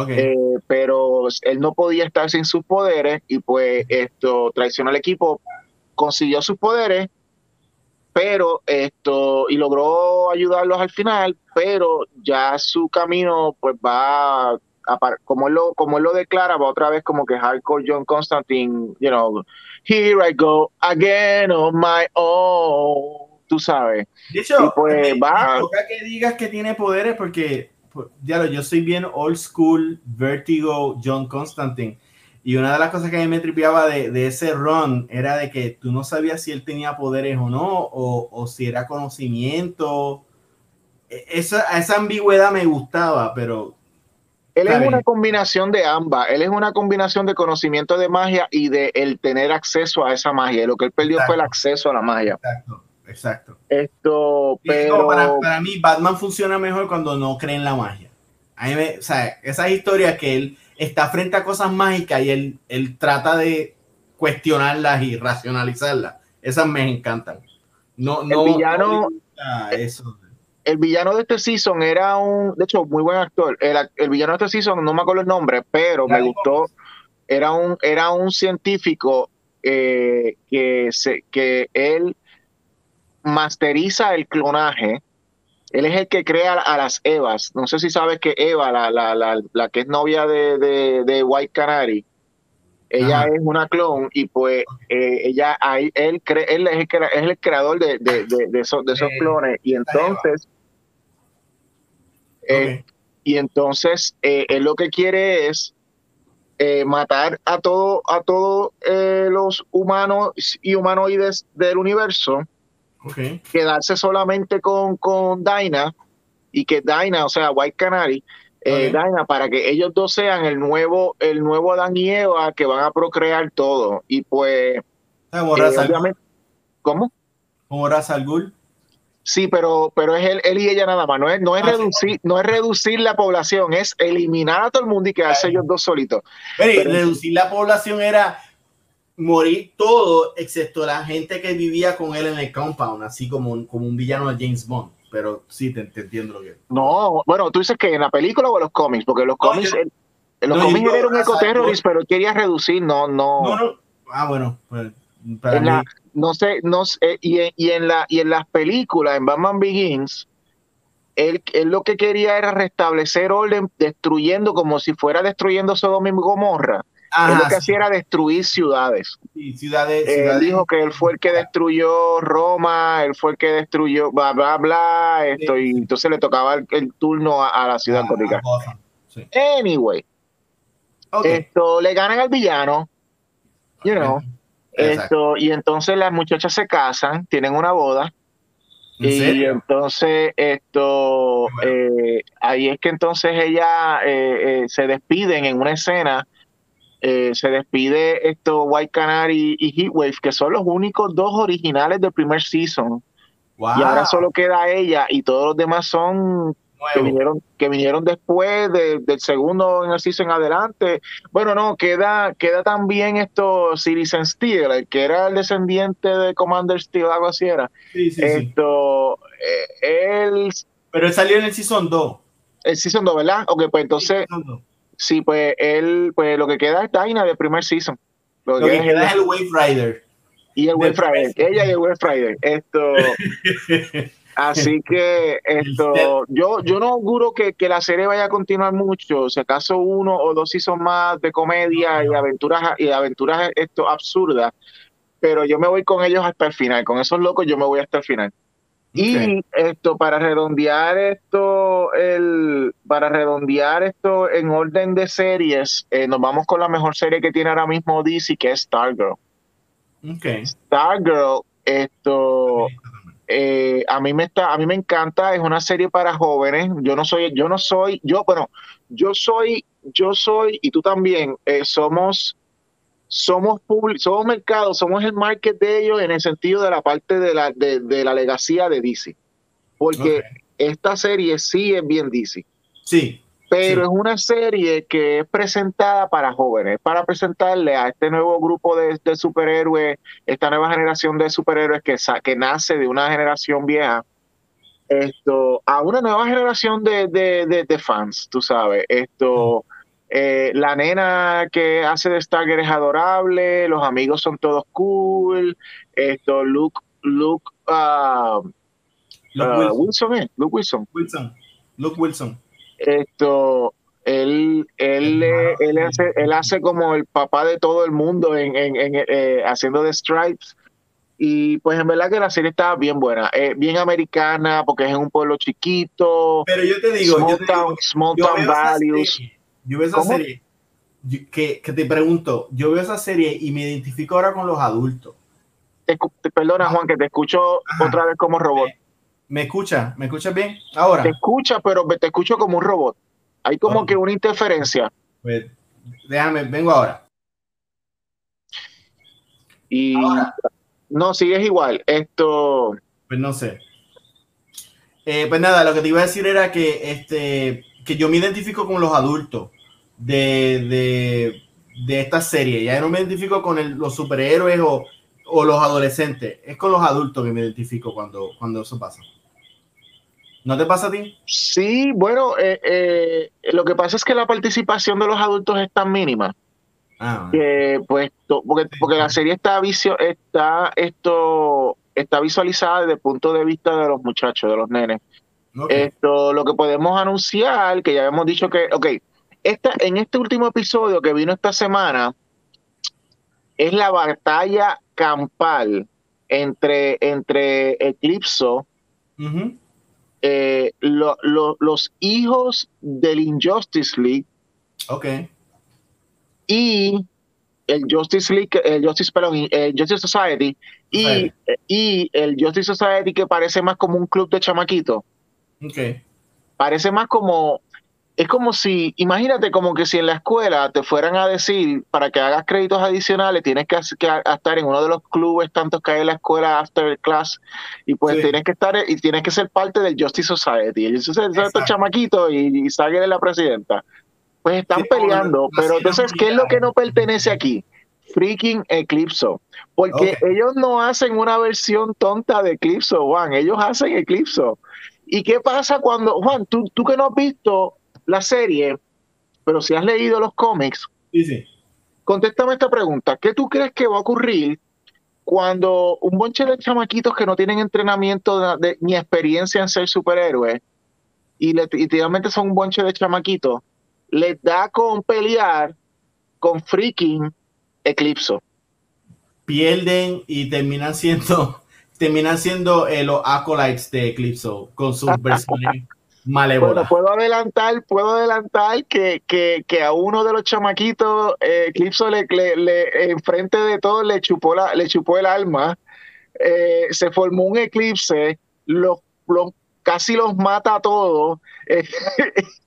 Eh, pero él no podía estar sin sus poderes y pues esto traicionó al equipo, consiguió sus poderes, pero esto y logró ayudarlos al final, pero ya su camino pues va a, como él lo como él lo declara va otra vez como que hardcore John Constantine, you know, here I go again on my own tú sabes. De hecho, pues, va... que digas que tiene poderes porque, pues, ya lo, yo soy bien old school, Vertigo, John Constantine. Y una de las cosas que a mí me tripeaba de, de, ese run era de que tú no sabías si él tenía poderes o no, o, o si era conocimiento. E, esa, esa ambigüedad me gustaba, pero él es una combinación de ambas. Él es una combinación de conocimiento de magia y de el tener acceso a esa magia. lo que él perdió fue el acceso a la magia. Exacto exacto. Esto, pero... Para, mí, Batman funciona mejor cuando no cree en la magia. A mí me, o sea, esas historias que él está frente a cosas mágicas y él, él trata de cuestionarlas y racionalizarlas. Esas me encantan. No, no, el villano, eso. El villano de este season era un, de hecho, muy buen actor. El, villano de este season, no me acuerdo el nombre, pero me gustó. Era un, era un científico eh, que, se, que él masteriza el clonaje. Él es el que crea a las Evas. No sé si sabes que Eva, la, la, la, la que es novia de, de, White Canary, ella es una clon y pues eh, ella ahí él cree él es el, es el creador de, de, de esos, de esos clones. Y entonces eh, y entonces eh, él lo que quiere es matar a todo a todos los humanos y humanoides del universo Quedarse solamente con, con Dinah y que Dinah, o sea, White Canary, eh, para que ellos dos sean el nuevo, el nuevo Adán y Eva que van a procrear todo. Y pues. ¿Cómo? Eh, ¿Cómo? Como Ra's Sí, pero, pero es él, él, y ella nada más. No es, no es ah, reducir, no es reducir la población, es eliminar a todo el mundo y quedarse ellos dos solitos. Pero, reducir la población era morir todo excepto la gente que vivía con él en el compound, así como un, como un villano de James Bond. pero sí te, entiendo lo que. No, bueno, tú dices que en la película o en los cómics, porque los cómics, en los cómics era un ecoterrorist, pero quería reducir, no, no. No, no. Ah, bueno, pues. no sé, no sé, y, y, en la, y en las películas, en Batman Begins, él, lo que quería era restablecer orden destruyendo como si fuera destruyendo Sodoma y Gomorra. Él lo que hacía era destruir ciudades. Sí, ciudades, Él dijo que él fue el que destruyó Roma, él fue el que destruyó bla, bla, bla, esto, y entonces le tocaba el, turno a, la ciudad gótica. Anyway, esto le ganan al villano, you know, esto, y entonces las muchachas se casan, tienen una boda, y entonces esto, eh, ahí es que entonces ella eh, eh, se despiden en una escena, se despide esto White Canary y Heatwave, que son los únicos dos originales del primer season. Y ahora solo queda ella y todos los demás son que vinieron, que vinieron después del segundo en el season adelante. Bueno, no, queda, queda también esto Citizen Steel, el que era el descendiente de Commander Steel, algo así era. Sí, sí, esto, eh, él, Pero él salió en el season 2. El season 2, ¿verdad? Ok, pues entonces, sí, pues él, pues lo que queda es Taina del primer season. Lo, que, queda es el Wave Rider. Y el Wave Rider, ella y el Wave Rider. Esto. Así que esto, yo, yo no auguro que, que, la serie vaya a continuar mucho, si acaso uno o dos hizo más de comedia y aventuras y aventuras esto absurdas, pero yo me voy con ellos hasta el final, con esos locos yo me voy hasta el final. Y esto para redondear esto el para redondear esto en orden de series, eh, nos vamos con la mejor serie que tiene ahora mismo DC que es Stargirl. Okay. Stargirl esto eh, a mí me está, a mí me encanta, es una serie para jóvenes. Yo no soy, yo no soy, yo, bueno, yo soy, yo soy, y tú también, eh, somos, somos somos mercado, somos el market de ellos en el sentido de la parte de la, de, la legacía de DC. Porque esta serie sí es bien DC. Sí pero es una serie que es presentada para jóvenes, para presentarle a este nuevo grupo de, superhéroes, esta nueva generación de superhéroes que, que nace de una generación vieja, esto, a una nueva generación de, de, fans, tú sabes, esto, eh, la nena que hace de Stargate es adorable, los amigos son todos cool, esto, Luke, Luke, uh, Luke Wilson. ¿eh? Luke Wilson. Wilson. Luke Wilson esto él él, él, hace, él hace como el papá de todo el mundo en, en, eh, haciendo de Stripes y pues en verdad que la serie está bien buena, eh, bien americana porque es en un pueblo chiquito. Pero yo te digo, small yo town, small town values. Yo veo esa serie, que, que, te pregunto, yo veo esa serie y me identifico ahora con los adultos. perdona Juan, que te escucho otra vez como robot. ¿Me escucha? ¿Me escuchas bien? Ahora. Te escucha, pero te escucho como un robot. Hay como que una interferencia. Pues, déjame, vengo ahora. Y no, sigues igual. Esto. Pues no sé. Eh, pues nada, lo que te iba a decir era que este que yo me identifico con los adultos de, de, esta serie. Ya no me identifico con los superhéroes o, o, los adolescentes. Es con los adultos que me identifico cuando, cuando eso pasa. ¿No te pasa a ti? Sí, bueno, eh, eh, lo que pasa es que la participación de los adultos es tan mínima. Ah, que pues porque, porque la serie está vicio, está esto está visualizada desde el punto de vista de los muchachos, de los nenes. Esto, lo que podemos anunciar, que ya hemos dicho que, ok, esta, en este último episodio que vino esta semana, es la batalla campal entre, entre Eclipso eh, los hijos del Injustice League. Ok. Y el Justice League, el Justice, el Justice Society y, y, el Justice Society que parece más como un club de chamaquito. Okay. Parece más como es como si, imagínate como que si en la escuela te fueran a decir para que hagas créditos adicionales tienes que, estar en uno de los clubes tantos que hay en la escuela after class y pues tienes que estar y tienes que ser parte del Justice Society. Y eso es estos chamaquitos y, y sale la presidenta. Pues están peleando, pero entonces, ¿qué es lo que no pertenece aquí? Freaking Eclipso. Porque ellos no hacen una versión tonta de Eclipso, Juan. Ellos hacen Eclipso. ¿Y qué pasa cuando, Juan, tú, tú que no has visto la serie, pero si has leído los cómics, Sí, sí. contéstame esta pregunta. ¿Qué tú crees que va a ocurrir cuando un bonche de chamaquitos que no tienen entrenamiento de- de- ni experiencia en ser superhéroes y le- y literalmente son un bonche de chamaquitos, les da con pelear con freaking Eclipso? Pierden y terminan siendo, terminan siendo eh, los acolytes de Eclipso con sus versiones Bueno, malévolas. puedo adelantar, puedo adelantar que, que, que a uno de los chamaquitos, eh, Eclipso le, le, le- enfrente de todos le chupó la, le chupó el alma, eh, se formó un eclipse, los, los casi los mata a todos. eh,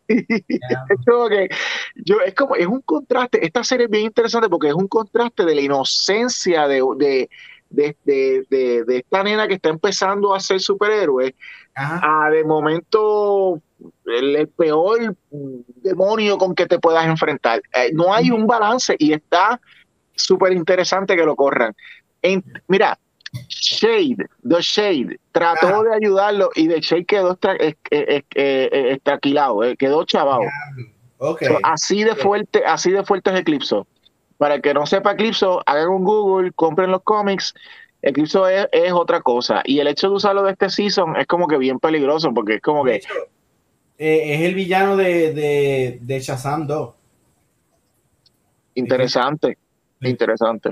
es como que yo es como es un contraste. Esta serie es bien interesante porque es un contraste de la inocencia de, de, de, de, de- de esta nena que está empezando a ser superhéroe Ajá. a de momento el, el peor demonio con que te puedas enfrentar. Eh, no hay un balance y está súper interesante que lo corran. En- mira, Shade, The Shade, trató Ajá. de ayudarlo y The Shade quedó estra- eh, eh, quedó chavado. So, así de fuerte, así de fuerte es Eclipso. Para el que no sepa Eclipso, hagan un Google, compren los cómics. Eclipso es, es otra cosa. Y el hecho de usarlo de este season es como que bien peligroso, porque es como que hecho, eh, es el villano de, de, de Shazam 2. interesante. Sí. Interesante.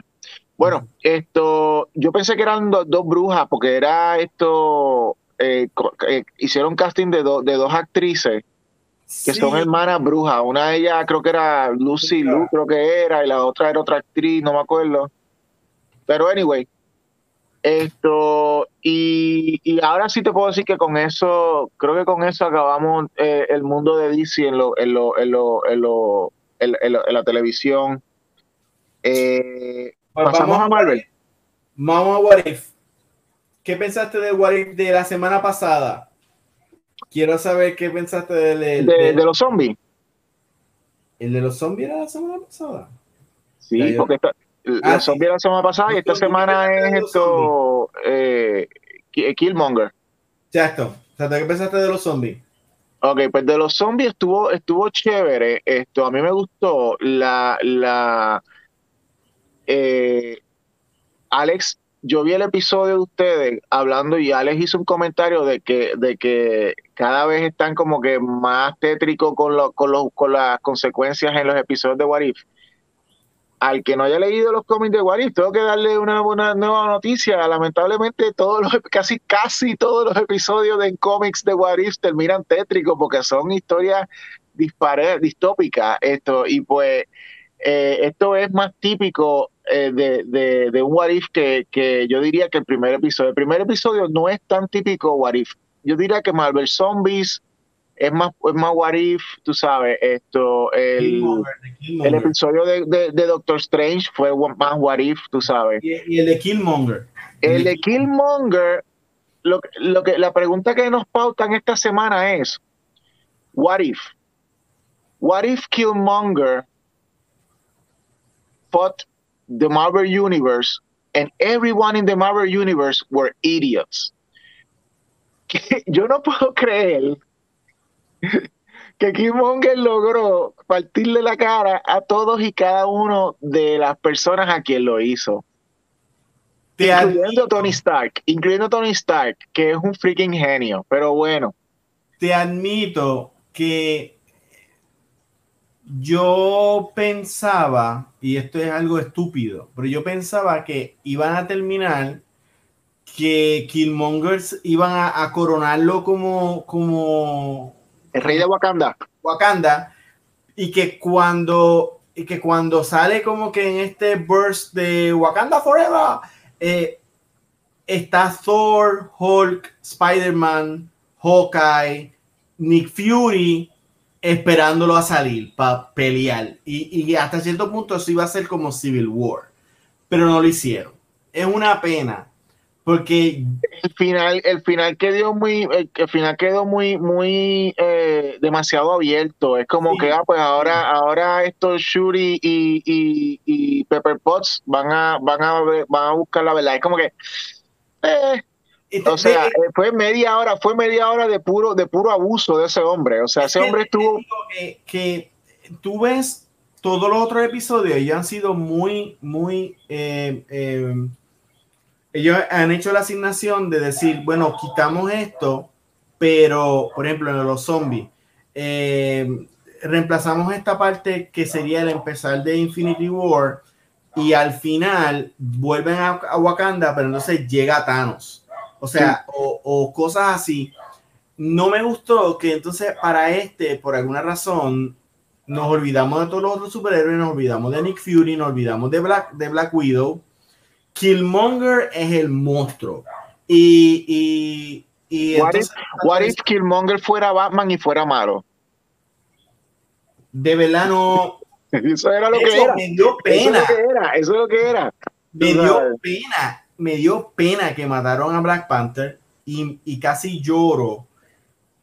Bueno, esto, yo pensé que eran do- dos brujas, porque era esto, eh, eh, hicieron casting de, do- de dos actrices que Sí. son hermanas brujas. Una de ellas creo que era Lucy Lu, creo que era, y la otra era otra actriz, no me acuerdo. Pero anyway, esto, y, y ahora sí te puedo decir que con eso, creo que con eso acabamos eh, el mundo de DC en, lo, en, lo, en, lo, en, lo- en, en la televisión. Eh, Pues pasamos a Marvel. Vamos a What If. ¿Qué pensaste del What If de la semana pasada? Quiero saber qué pensaste del, del- de, del- de los zombies. el de los zombies de la semana pasada. Sí, porque esta- Ah, los sí. zombies la semana pasada y esta semana ¿qué es esto, eh, Ki- Killmonger. Exacto. O sea, ¿qué pensaste de los zombies? Ok, pues de los zombies estuvo, estuvo chévere. Esto, a mí me gustó la, la eh, Alex, yo vi el episodio de ustedes hablando y Alex hizo un comentario de que, de que cada vez están como que más tétricos con, lo- con, los- con las consecuencias en los episodios de What If. Al que no haya leído los cómics de What If, tengo que darle una, una nueva noticia. Lamentablemente, todos los, casi, casi todos los episodios de cómics de What If terminan tétricos porque son historias distópicas. Esto, y pues eh, esto es más típico eh, de, de, de un What If que, que yo diría que el primer episodio. El primer episodio no es tan típico What If. Yo diría que Marvel Zombies es más, es más What If, tú sabes, esto, el, Killmonger, el episodio de, de, de Doctor Strange fue más What If, tú sabes. Y, y el de Killmonger. El de Killmonger, lo, lo que, la pregunta que nos pautan esta semana es, What if? What if Killmonger fought the Marvel Universe and everyone in the Marvel Universe were idiots? Yo no puedo creer que Killmonger logró partirle la cara a todos y cada uno de las personas a quien lo hizo. Te Incluyendo admito, Tony Stark, incluyendo Tony Stark, que es un freaking genio, pero bueno, te admito que yo pensaba, y esto es algo estúpido, pero yo pensaba que iban a terminar que Killmongers iban a, a coronarlo como, como el rey de Wakanda, Wakanda. Y que cuando y que cuando sale como que en este burst de Wakanda Forever eh, está Thor, Hulk, Spider-Man, Hawkeye, Nick Fury esperándolo a salir para pelear. Y, y hasta cierto punto eso iba a ser como Civil War pero no lo hicieron. Es una pena porque el final, el final quedó muy, el, el final quedó muy, muy eh, demasiado abierto. Es como Sí. que ah, pues ahora, ahora estos Shuri y, y, y Pepper Potts van a, van a van a buscar la verdad. Es como que eh, o sea, fue media hora, fue media hora de puro, de puro abuso de ese hombre. O sea, ese hombre estuvo. Que, que, tú ves todos los otros episodios, ellos han sido muy, muy. Eh, eh, ellos han hecho la asignación de decir, bueno, quitamos esto, pero, por ejemplo, en los zombies, eh, reemplazamos esta parte que sería el empezar de Infinity War y al final vuelven a, Wakanda, pero entonces llega Thanos. O sea, o, cosas así. No me gustó que entonces para este, por alguna razón, nos olvidamos de todos los otros superhéroes, nos olvidamos de Nick Fury, nos olvidamos de Black, de Black Widow. Killmonger es el monstruo. Y, y, y what, if, Killmonger fuera Batman y fuera malo? De verdad no. Eso era lo que era. Me dio pena. Eso es lo que era. Me dio pena. Me dio pena que mataron a Black Panther y, y casi lloro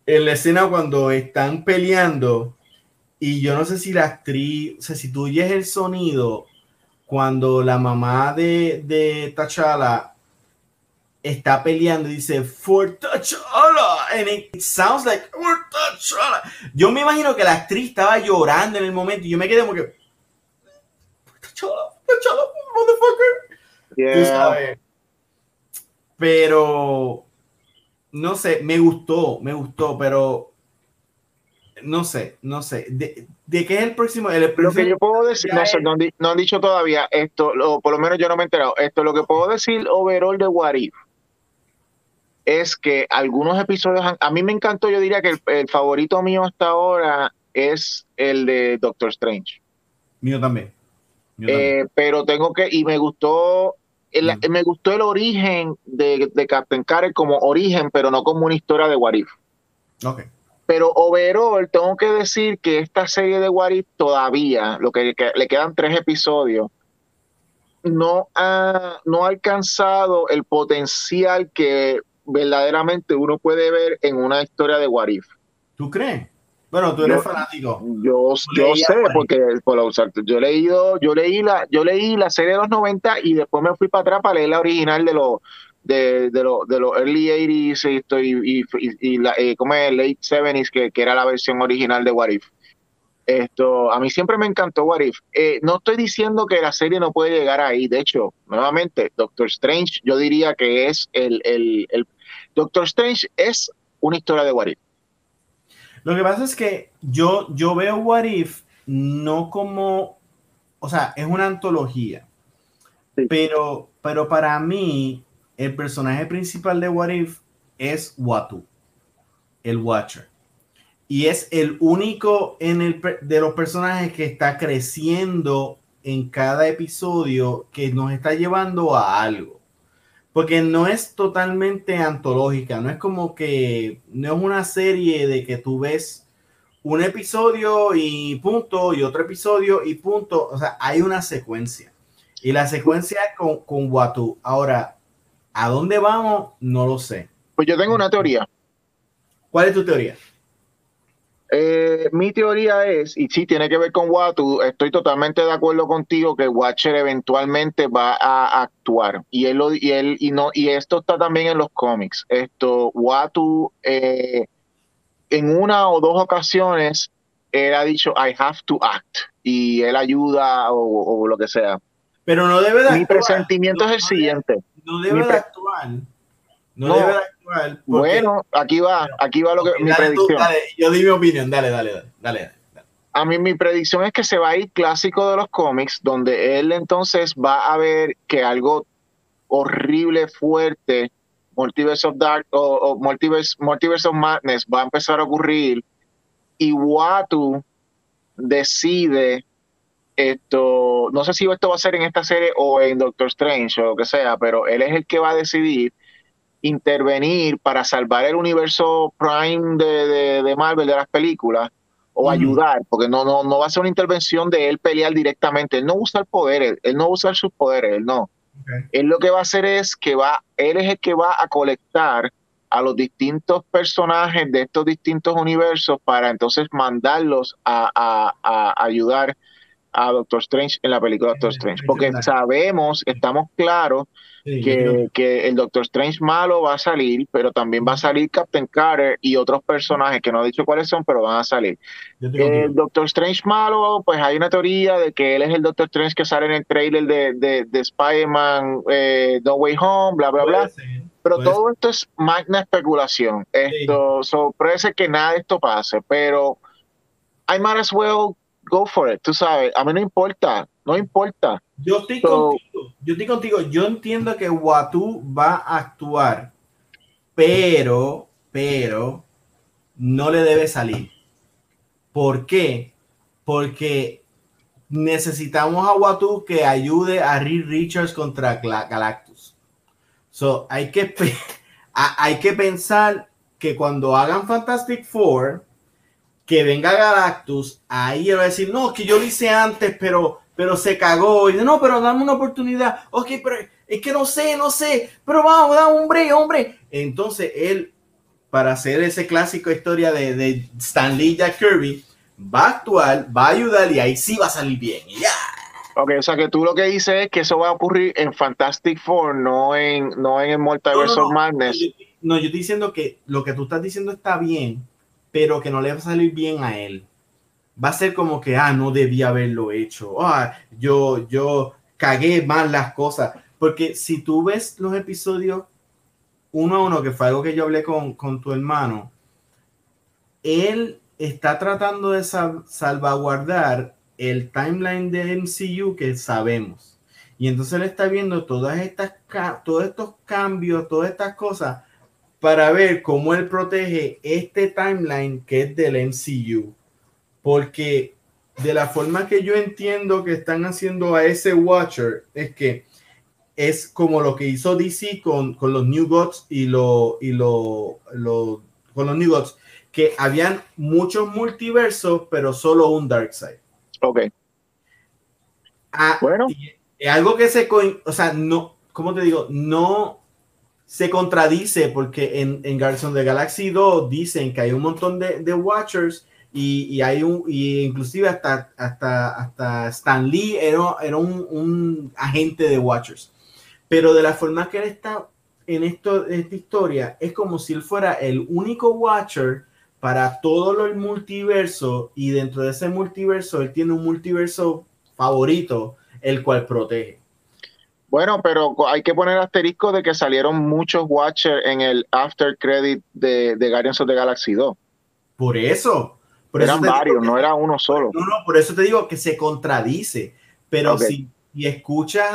en la escena cuando están peleando y yo no sé si la actriz, o sea, si tú oyes el sonido cuando la mamá de, de T'Challa está peleando y dice For T'Challa and it sounds like For T'Challa. Yo me imagino que la actriz estaba llorando en el momento y yo me quedé como que T'Challa, T'Challa, motherfucker. Pero no sé, me gustó, me gustó, pero no sé, no sé. ¿De, qué es el próximo? lo que yo puedo decir, no, sé, no, han dicho todavía esto, por lo menos yo no me he enterado. Esto lo que puedo decir overall de What es que algunos episodios, a mí me encantó, yo diría que el, favorito mío hasta ahora es el de Doctor Strange. Mío también. Eh, pero tengo que, y me gustó, el, mm. me gustó el origen de, de Captain Carter como origen, pero no como una historia de Warif. Okay. Pero overall, tengo que decir que esta serie de What todavía, lo que, le quedan tres episodios, no ha, no ha alcanzado el potencial que verdaderamente uno puede ver en una historia de What ¿Tú crees? Bueno, tú eres fanático. Yo, yo sé, porque por yo he leído, yo leí la, yo leí la serie de los 90 y después me fui para atrás para leer la original de los de, de, lo, de los early 80s y, y, la, eh, como es late 70s, que, que, era la versión original de What If. Esto, a mí siempre me encantó What If. Eh, no estoy diciendo que la serie no puede llegar ahí. De hecho, nuevamente, Doctor Strange, yo diría que es el, el, el Doctor Strange es una historia de What If. Lo que pasa es que yo, yo veo What If no como, o sea, es una antología, pero, pero para mí el personaje principal de What If es Watu, el Watcher. Y es el único de los personajes que está creciendo en cada episodio que nos está llevando a algo. Porque no es totalmente antológica, no es como que, no es una serie de que tú ves un episodio y punto, y otro episodio y punto. O sea, hay una secuencia. Y la secuencia con, con Watu. Ahora, ¿A dónde vamos? No lo sé. Pues yo tengo una teoría. ¿Cuál es tu teoría? Eh, mi teoría es, y sí tiene que ver con Watu, estoy totalmente de acuerdo contigo que Watcher eventualmente va a actuar. Y él y él, y no, y esto está también en los cómics. Esto, Watu, eh, en una o dos ocasiones, él ha dicho, I have to act. Y él ayuda o, lo que sea. Pero no debe Mi presentimiento es el siguiente no debe de actuar. No, debe de actuar. Bueno, aquí va, aquí va lo que mi predicción. yo di mi opinión, dale, dale, dale, dale, A mí mi predicción es que se va a ir clásico de los cómics, donde él entonces va a ver que algo horrible, fuerte, Multiverse of Dark o, Multiverse, Multiverse of Madness va a empezar a ocurrir y Watu decide esto, no sé si esto va a ser en esta serie o en Doctor Strange o lo que sea, pero él es el que va a decidir intervenir para salvar el universo Prime de, de, Marvel, de las películas, o ayudar, porque no, no, no va a ser una intervención de él pelear directamente, él no usa el poder, él, no va a usar sus poderes, él no. Él lo que va a hacer es que va, él es el que va a colectar a los distintos personajes de estos distintos universos para entonces mandarlos a, a, a ayudar a Doctor Strange en la película Doctor Strange, porque sabemos, estamos claros que, que, el Doctor Strange malo va a salir, pero también va a salir Captain Carter y otros personajes que no he dicho cuáles son, pero van a salir. El Doctor Strange malo, pues hay una teoría de que él es el Doctor Strange que sale en el trailer de, de, de Spider-Man eh, No Way Home, bla, bla, bla. pero todo esto es magna especulación. Esto sorprende que nada de esto pase, pero I might as well go for it, tú sabes, a mí no importa, no importa. Yo estoy contigo, yo estoy contigo, yo entiendo que Watu va a actuar, pero, pero, no le debe salir. ¿Por qué? Porque necesitamos a Watu que ayude a Reed Richards contra Galactus. So, hay que, hay que pensar que cuando hagan Fantastic Four, que venga Galactus, ahí él va a decir, no, que yo lo hice antes, pero, pero se cagó. Y no, pero dame una oportunidad. Ok, pero es que no sé, no sé, pero vamos, da hombre, hombre. Entonces él, para hacer ese clásico historia de, de Stan Lee Jack Kirby, va a actuar, va a ayudar y ahí sí va a salir bien. ya. Ok, o sea que tú lo que dices es que eso va a ocurrir en Fantastic Four, no en, no en el Multiverse of Madness. No, yo estoy diciendo que lo que tú estás diciendo está bien, pero que no le va a salir bien a él. Va a ser como que, ah, no debía haberlo hecho. Ah, yo, yo cagué mal las cosas. Porque si tú ves los episodios uno a uno, que fue algo que yo hablé con, con tu hermano, él está tratando de salvaguardar el timeline de MCU que sabemos. Y entonces él está viendo todas estas, todos estos cambios, todas estas cosas para ver cómo él protege este timeline que es del MCU. Porque de la forma que yo entiendo que están haciendo a ese Watcher es que es como lo que hizo DC con, con los New Gods y, lo, y lo, con los New Gods, que habían muchos multiversos, pero solo un Darkseid. Ok. Ah, bueno. Es algo que se, o sea, no, ¿cómo te digo? No se contradice porque en, en Guardians of the Galaxy 2 dicen que hay un montón de, de Watchers y, y, hay un, y inclusive hasta, hasta, hasta Stan Lee era, era un, un, agente de Watchers. Pero de la forma que él está en, esto, en esta historia, es como si él fuera el único Watcher para todo el multiverso y dentro de ese multiverso él tiene un multiverso favorito, el cual protege. Bueno, pero hay que poner asterisco de que salieron muchos Watchers en el after credit de, de Guardians of the Galaxy 2. Por eso. Por Eran varios, no era uno solo. No, no, por eso te digo que se contradice. Pero si y escuchas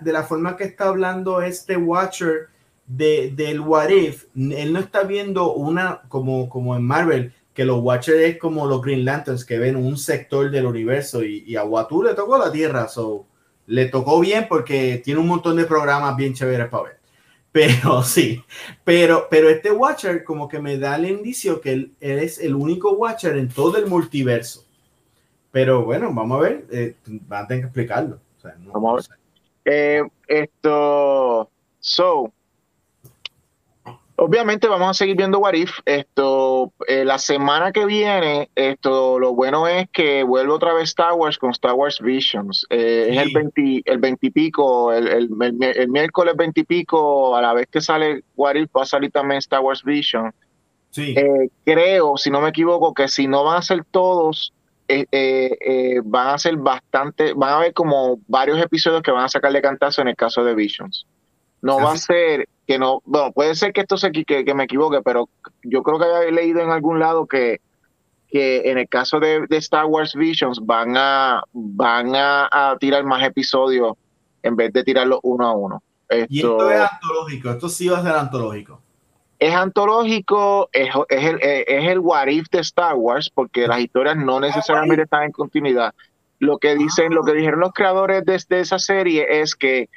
de la forma que está hablando este Watcher de, del What If, él no está viendo una como, como en Marvel, que los Watchers es como los Green Lanterns que ven un sector del universo y, y a Watu le tocó la Tierra. So, le tocó bien porque tiene un montón de programas bien chéveres para ver. Pero sí, pero, pero este Watcher como que me da el indicio que él, es el único Watcher en todo el multiverso. Pero bueno, vamos a ver, eh, van a tener que explicarlo. vamos a ver. Eh, esto, so, Obviamente vamos a seguir viendo What If. Esto, eh, la semana que viene, esto, lo bueno es que vuelve otra vez Star Wars con Star Wars Visions. Eh, es el 20, el 20 y pico, el, el, miércoles 20 y pico, a la vez que sale What If, va a salir también Star Wars Vision. Sí. Eh, creo, si no me equivoco, que si no van a ser todos, van a ser bastante, van a haber como varios episodios que van a sacarle cantazo en el caso de Visions. No va a ser que no, bueno, puede ser que esto se que, que me equivoque, pero yo creo que había leído en algún lado que, que en el caso de, Star Wars Visions van a van a, tirar más episodios en vez de tirarlos uno a uno. Esto, y esto es antológico, esto sí va a ser antológico. Es antológico, es, es, el, es el what if de Star Wars, porque las historias no necesariamente están en continuidad. Lo que dicen, lo que dijeron los creadores de, de esa serie es que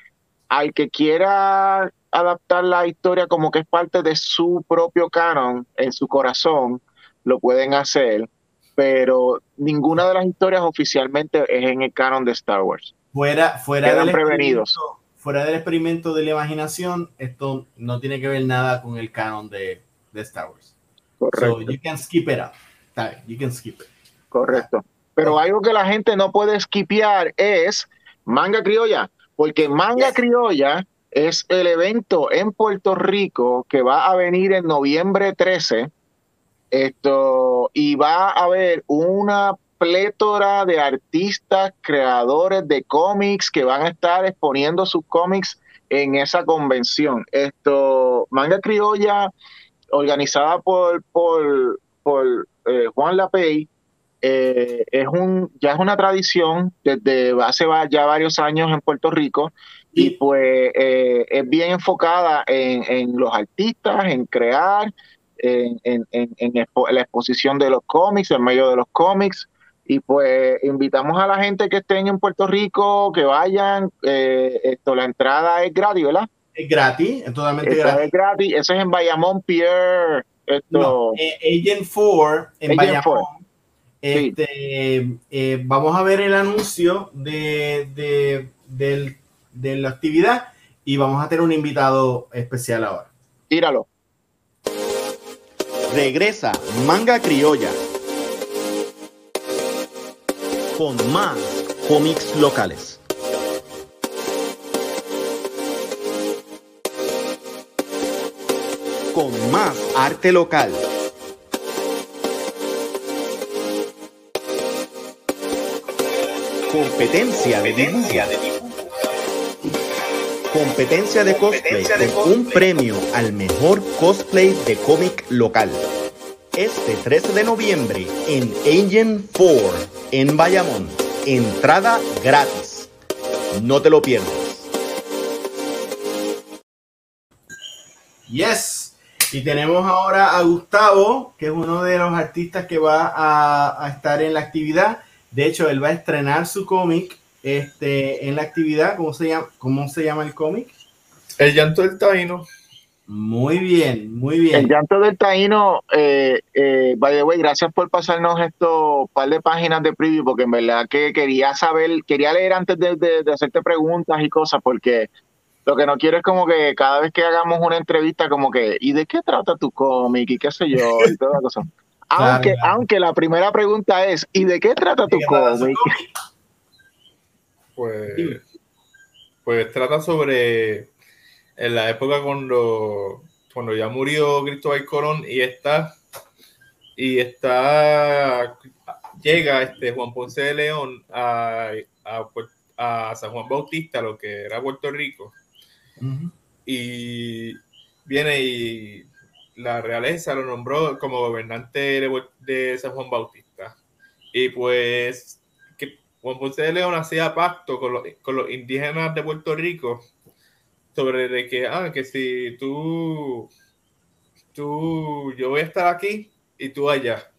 al que quiera adaptar la historia como que es parte de su propio canon en su corazón, lo pueden hacer, pero ninguna de las historias oficialmente es en el canon de Star Wars. Fuera, fuera del prevenidos. Fuera del experimento de la imaginación, esto no tiene que ver nada con el canon de, Star Wars. Correcto. So you can skip it out. You can skip it. Correcto. Pero algo que la gente no puede esquipear es Manga Criolla, porque Manga Criolla es el evento en Puerto Rico que va a venir en noviembre 13. Esto, y va a haber una plétora de artistas, creadores de cómics que van a estar exponiendo sus cómics en esa convención. Esto, Manga Criolla, organizada por, por, por eh, Juan Lapey, eh, es un, ya es una tradición desde hace ya varios años en Puerto Rico y pues eh, es bien enfocada en, los artistas, en crear, en, la exposición de los cómics, en medio de los cómics. Y pues invitamos a la gente que estén en Puerto Rico, que vayan. Eh, esto, la entrada es gratis, ¿verdad? Es gratis, es totalmente gratis. Es gratis, eso es en Bayamón Pier. Esto, Agent 4 en Bayamón. Este, eh, vamos a ver el anuncio de, de, la actividad y vamos a tener un invitado especial ahora. Tíralo. Regresa Manga Criolla con más cómics locales. Con más arte local Competencia de dibujo. Competencia de cosplay con un premio al mejor cosplay de cómic local. Este 13 de noviembre en Agent 4 en Bayamón. Entrada gratis. No te lo pierdas. Yes. Y tenemos ahora a Gustavo, que es uno de los artistas que va a, a estar en la actividad. De hecho, él va a estrenar su cómic este, en la actividad. ¿Cómo se llama, cómo se llama el cómic? El llanto del taíno. Muy bien, muy bien. El llanto del taíno, eh, eh, by the way, gracias por pasarnos estos par de páginas de preview, porque en verdad que quería saber, quería leer antes de, hacerte preguntas y cosas, porque lo que no quiero es como que cada vez que hagamos una entrevista, como que, ¿y de qué trata tu cómic? Y qué sé yo, y toda la cosa. Aunque, aunque la primera pregunta es, ¿y de qué trata tu cómic? Pues, pues trata sobre en la época cuando, cuando ya murió Cristóbal Colón y está y está llega este Juan Ponce de León a, a, San Juan Bautista, lo que era Puerto Rico, y viene y la realeza lo nombró como gobernante de, San Juan Bautista. Y pues Juan Ponce de León hacía pacto con los, indígenas de Puerto Rico sobre de que, ah, que si tú, tú, yo voy a estar aquí y tú allá.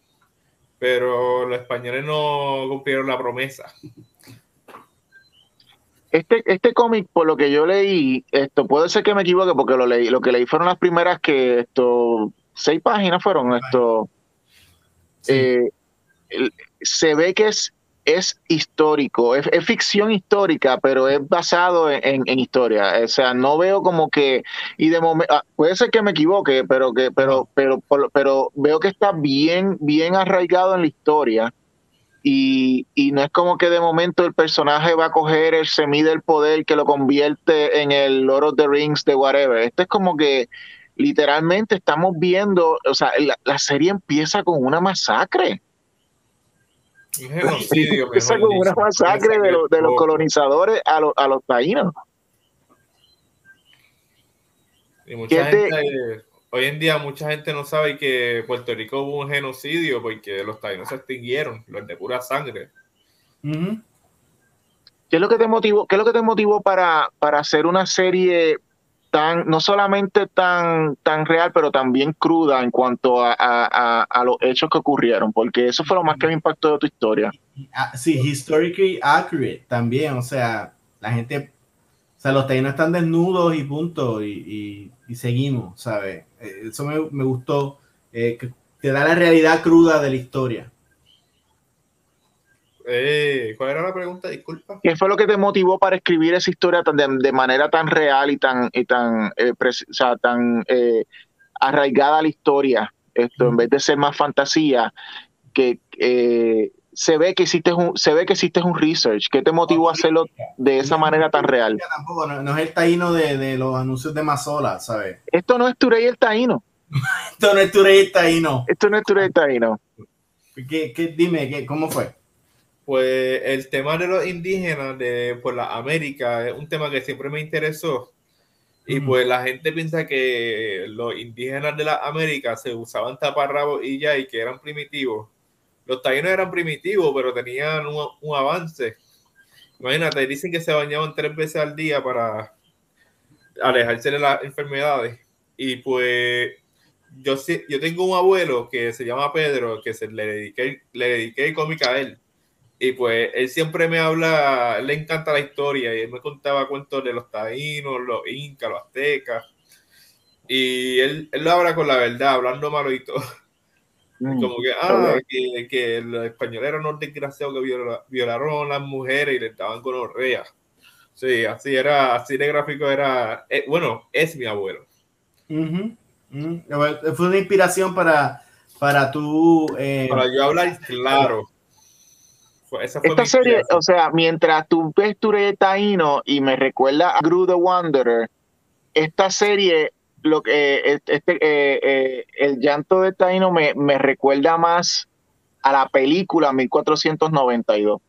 Pero los españoles no cumplieron la promesa. Este, este cómic, por lo que yo leí, esto puede ser que me equivoque porque lo leí, lo que leí fueron las primeras que esto, seis páginas fueron esto. Eh, se ve que es, es histórico, es, ficción histórica, pero es basado en, historia. O sea, no veo como que, y de momento, ah, puede ser que me equivoque, pero que, pero, pero, pero veo que está bien, bien arraigado en la historia y, no es como que de momento el personaje va a coger el semí del poder que lo convierte en el Lord of the Rings de whatever. Esto es como que literalmente estamos viendo, o sea, la, serie empieza con una masacre. Un genocidio. empieza con una masacre de, de los colonizadores a, los, a los taínos. Y mucha gente, hoy en día mucha gente no sabe que Puerto Rico hubo un genocidio porque los taínos se extinguieron, los de pura sangre. ¿Qué es lo que te motivó, qué es lo que te motivó para, para hacer una serie tan, no solamente tan, tan real, pero también cruda en cuanto a, a, los hechos que ocurrieron? Porque eso fue lo más que me impactó de tu historia. Ah, sí, historically accurate también, o sea, la gente, o sea, los taínos están desnudos y punto, y, y seguimos, ¿sabes? Eh, eso me, gustó, eh, que te da la realidad cruda de la historia. Eh, ¿Cuál era la pregunta? Disculpa. ¿Qué fue lo que te motivó para escribir esa historia de, manera tan real y tan, y tan, tan arraigada a la historia? Esto, en vez de ser más fantasía, que se ve que hiciste un, se ve que hiciste un research. ¿Qué te motivó a hacerlo de esa manera tan real? Tampoco, no, es el taíno de, de, los anuncios de Mazola, ¿sabes? Esto no es Turey el taíno. Esto no es Turey el taíno. Esto no es Turey el taíno. ¿Qué, qué, dime, qué, ¿cómo fue? Pues el tema de los indígenas de por la América es un tema que siempre me interesó. Y pues la gente piensa que los indígenas de la América se usaban taparrabos y ya, y que eran primitivos. Los taínos eran primitivos, pero tenían un, un avance. Imagínate, dicen que se bañaban tres veces al día para alejarse de las enfermedades. Y pues yo, yo tengo un abuelo que se llama Pedro, que se, le, dediqué, le dediqué el cómic a él. Y pues él siempre me habla, le encanta la historia y él me contaba cuentos de los taínos, los incas, los aztecas. Y él, él lo habla con la verdad, hablando malo y todo. Mm. Como que, ah, que, que los españoles eran unos desgraciados que violaron a las mujeres y le estaban con orrea. Sí, así era, así de gráfico era. Eh, bueno, es mi abuelo. Fue una inspiración para, para tú. Eh, para yo hablar claro. Esta serie, o sea, mientras tú ves Ture Taino y me recuerda a Gru the Wanderer, esta serie, lo que eh, este, eh, eh, el llanto de Taino me, me, recuerda más a la película 1492.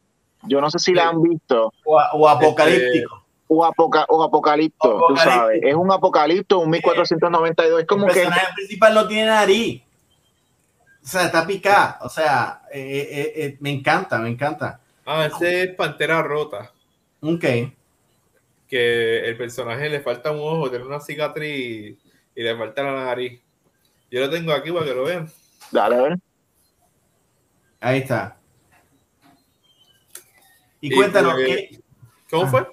Yo no sé si la han visto. O, apocalíptico. Este, o, apoca, o apocalipto, tú sabes. Es un apocalipto, un 1492. Es como el personaje que. principal no tiene nariz. O sea, está picada. O sea, eh, eh, eh, me encanta, me encanta. Ah, ese es Pantera Rota. Ok. Que el personaje le falta un ojo, tiene una cicatriz y le falta la nariz. Yo lo tengo aquí para que lo vean. Dale, a ver. Ahí está. Y, cuéntanos, ¿qué? ¿cómo fue?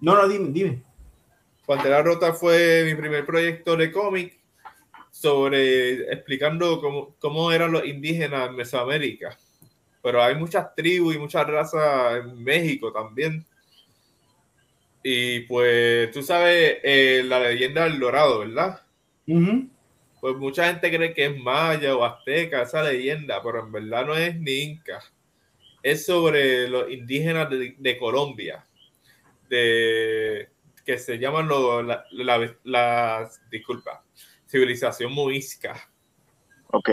No, no, dime, dime. Pantera Rota fue mi primer proyecto de cómic sobre explicando cómo, cómo, eran los indígenas en Mesoamérica. Pero hay muchas tribus y muchas razas en México también. Y pues tú sabes eh, la leyenda del dorado, ¿verdad? Pues mucha gente cree que es maya o azteca esa leyenda, pero en verdad no es ni inca. Es sobre los indígenas de, de Colombia, de, que se llaman los, la, la, las, disculpa, civilización muisca. Ok.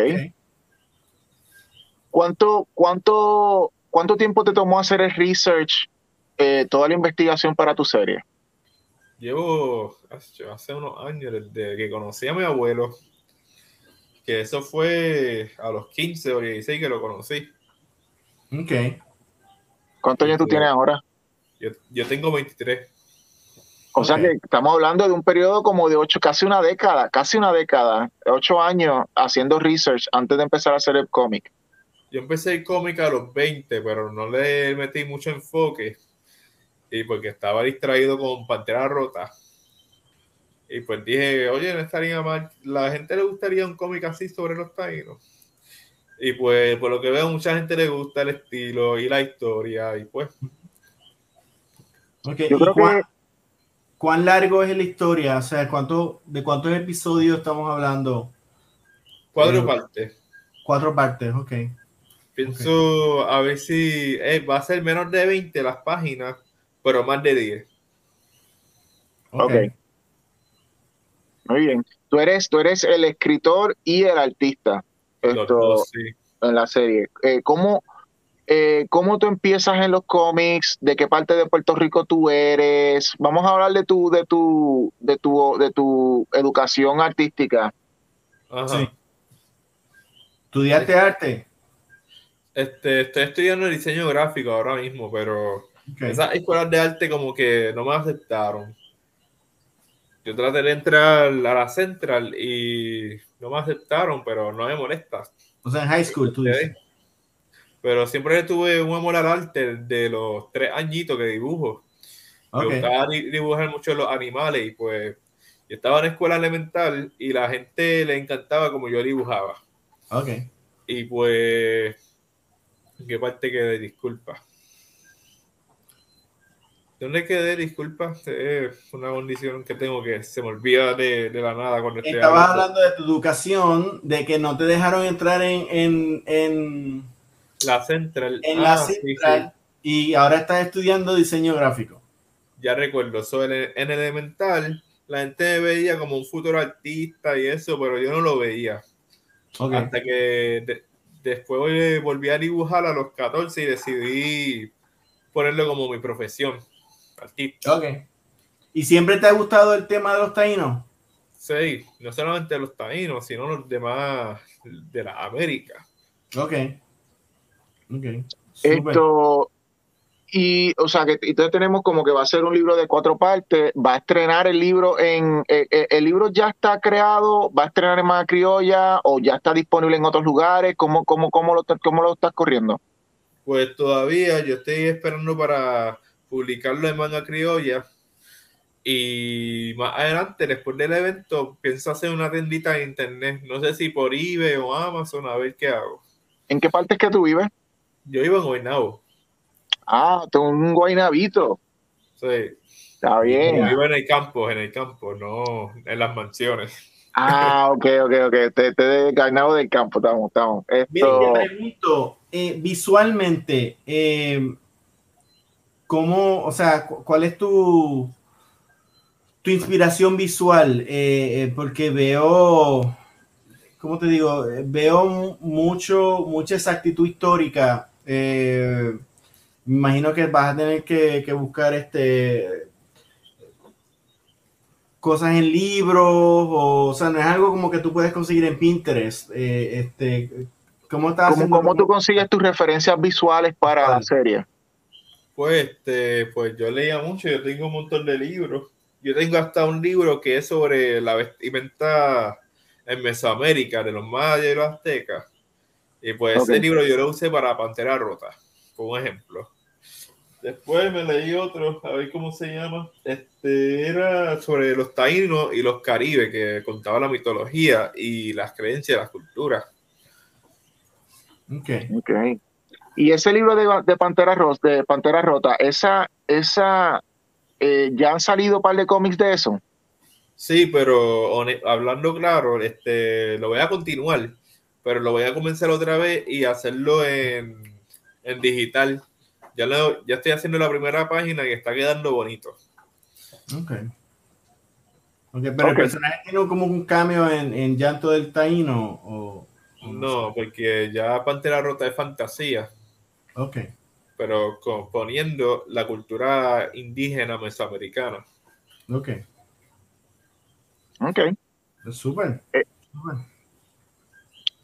¿Cuánto, cuánto, ¿Cuánto tiempo te tomó hacer el research, eh, toda la investigación para tu serie? Llevo hace unos años, desde que conocí a mi abuelo, que eso fue a los 15 o 16 que lo conocí. Ok. ¿Cuántos años tú tienes ahora? Yo, yo tengo 23. O sea que estamos hablando de un periodo como de ocho, casi una década, casi una década, ocho años haciendo research antes de empezar a hacer el cómic. Yo empecé el cómic a los 20, pero no le metí mucho enfoque. Y porque estaba distraído con Pantera Rota. Y pues dije, oye, no estaría mal. La gente le gustaría un cómic así sobre los taínos. Y pues, por lo que veo, mucha gente le gusta el estilo y la historia. Y pues. Okay. Yo creo que ¿Cuán largo es la historia? O sea, ¿cuánto, ¿de cuántos episodios estamos hablando? Cuatro eh, partes. Cuatro partes, ok. Pienso a ver si eh, va a ser menos de 20 las páginas, pero más de 10. Ok. Muy bien. Tú eres, tú eres el escritor y el artista esto, en la serie. Eh, ¿cómo, eh, cómo tú empiezas en los cómics, de qué parte de Puerto Rico tú eres. Vamos a hablar de tu, de tu, de tu, de tu educación artística. Ajá. ¿Estudiaste arte? Este, estoy estudiando diseño gráfico ahora mismo, pero esas escuelas de arte como que no me aceptaron. Yo traté de entrar a la central y no me aceptaron, pero no me molesta. O sea, en high school tú dices. Pero siempre tuve un amor al arte de los tres añitos que dibujo. Me gustaba dibujar mucho los animales y pues yo estaba en escuela elemental y la gente le encantaba como yo dibujaba. Ok. Y pues, qué parte quedé? Disculpa. ¿Dónde quedé? Disculpa. Es una condición que tengo que se me olvida de, la nada cuando Estabas hablando de tu educación, de que no te dejaron entrar en La Central. En la Ah, sí, Central. Y ahora estás estudiando diseño gráfico. Ya recuerdo. So, en, en Elemental, la gente me veía como un futuro artista y eso, pero yo no lo veía. Hasta que de- después volví a dibujar a los 14 y decidí ponerlo como mi profesión. Artista. Ok. ¿Y siempre te ha gustado el tema de los taínos? Sí, no solamente los taínos, sino los demás de la América. Ok. Esto, y, o sea, que entonces tenemos como que va a ser un libro de cuatro partes, va a estrenar el libro en, eh, eh, el libro ya está creado, va a estrenar en Manga Criolla o ya está disponible en otros lugares, ¿cómo, cómo, cómo, lo, cómo lo estás corriendo? Pues todavía yo estoy esperando para publicarlo en manga criolla. Y más adelante, después del evento, pienso hacer una tendita en internet. No sé si por eBay o Amazon, a ver qué hago. ¿En qué parte es que tú vives? Yo iba en Guaynabo. Ah, tú un guainabito, Sí. está Yo bien. iba en el campo, en el campo, no en las mansiones. Ah, ok, ok, ok, te, te de ganado del campo, estamos, estamos. Mire, Esto, te pregunto, eh, visualmente, eh, ¿cómo, o sea, cu- cuál es tu, tu inspiración visual? Eh, porque veo, ¿cómo te digo? Veo mu- mucho, mucha exactitud histórica. Eh, me imagino que vas a tener que, que buscar este cosas en libros, o, o sea, no es algo como que tú puedes conseguir en Pinterest. Eh, este, ¿Cómo estás ¿cómo, haciendo? cómo tú consigues tus referencias visuales para la serie? Pues, este, pues yo leía mucho, yo tengo un montón de libros. Yo tengo hasta un libro que es sobre la vestimenta en Mesoamérica de los mayas y los aztecas. Y pues ese libro yo lo usé para Pantera Rota, como ejemplo. Después me leí otro, a ver cómo se llama. Este era sobre los taínos y los caribes, que contaba la mitología y las creencias, las culturas. Ok. Ok. Y ese libro de, de Pantera, Ros- de Pantera Rota, esa, esa, eh, ya han salido un par de cómics de eso. Sí, pero hablando claro, este, lo voy a continuar, pero lo voy a comenzar otra vez y hacerlo en, en digital. Ya, lo- ya estoy haciendo la primera página y está quedando bonito. Ok. Ok, pero el personaje tiene como un cameo en, en Llanto del Taíno o, o No, porque ya Pantera Rota es fantasía, Ok. pero con- poniendo la cultura indígena mesoamericana. Ok. Ok. Súper. Eh. Súper.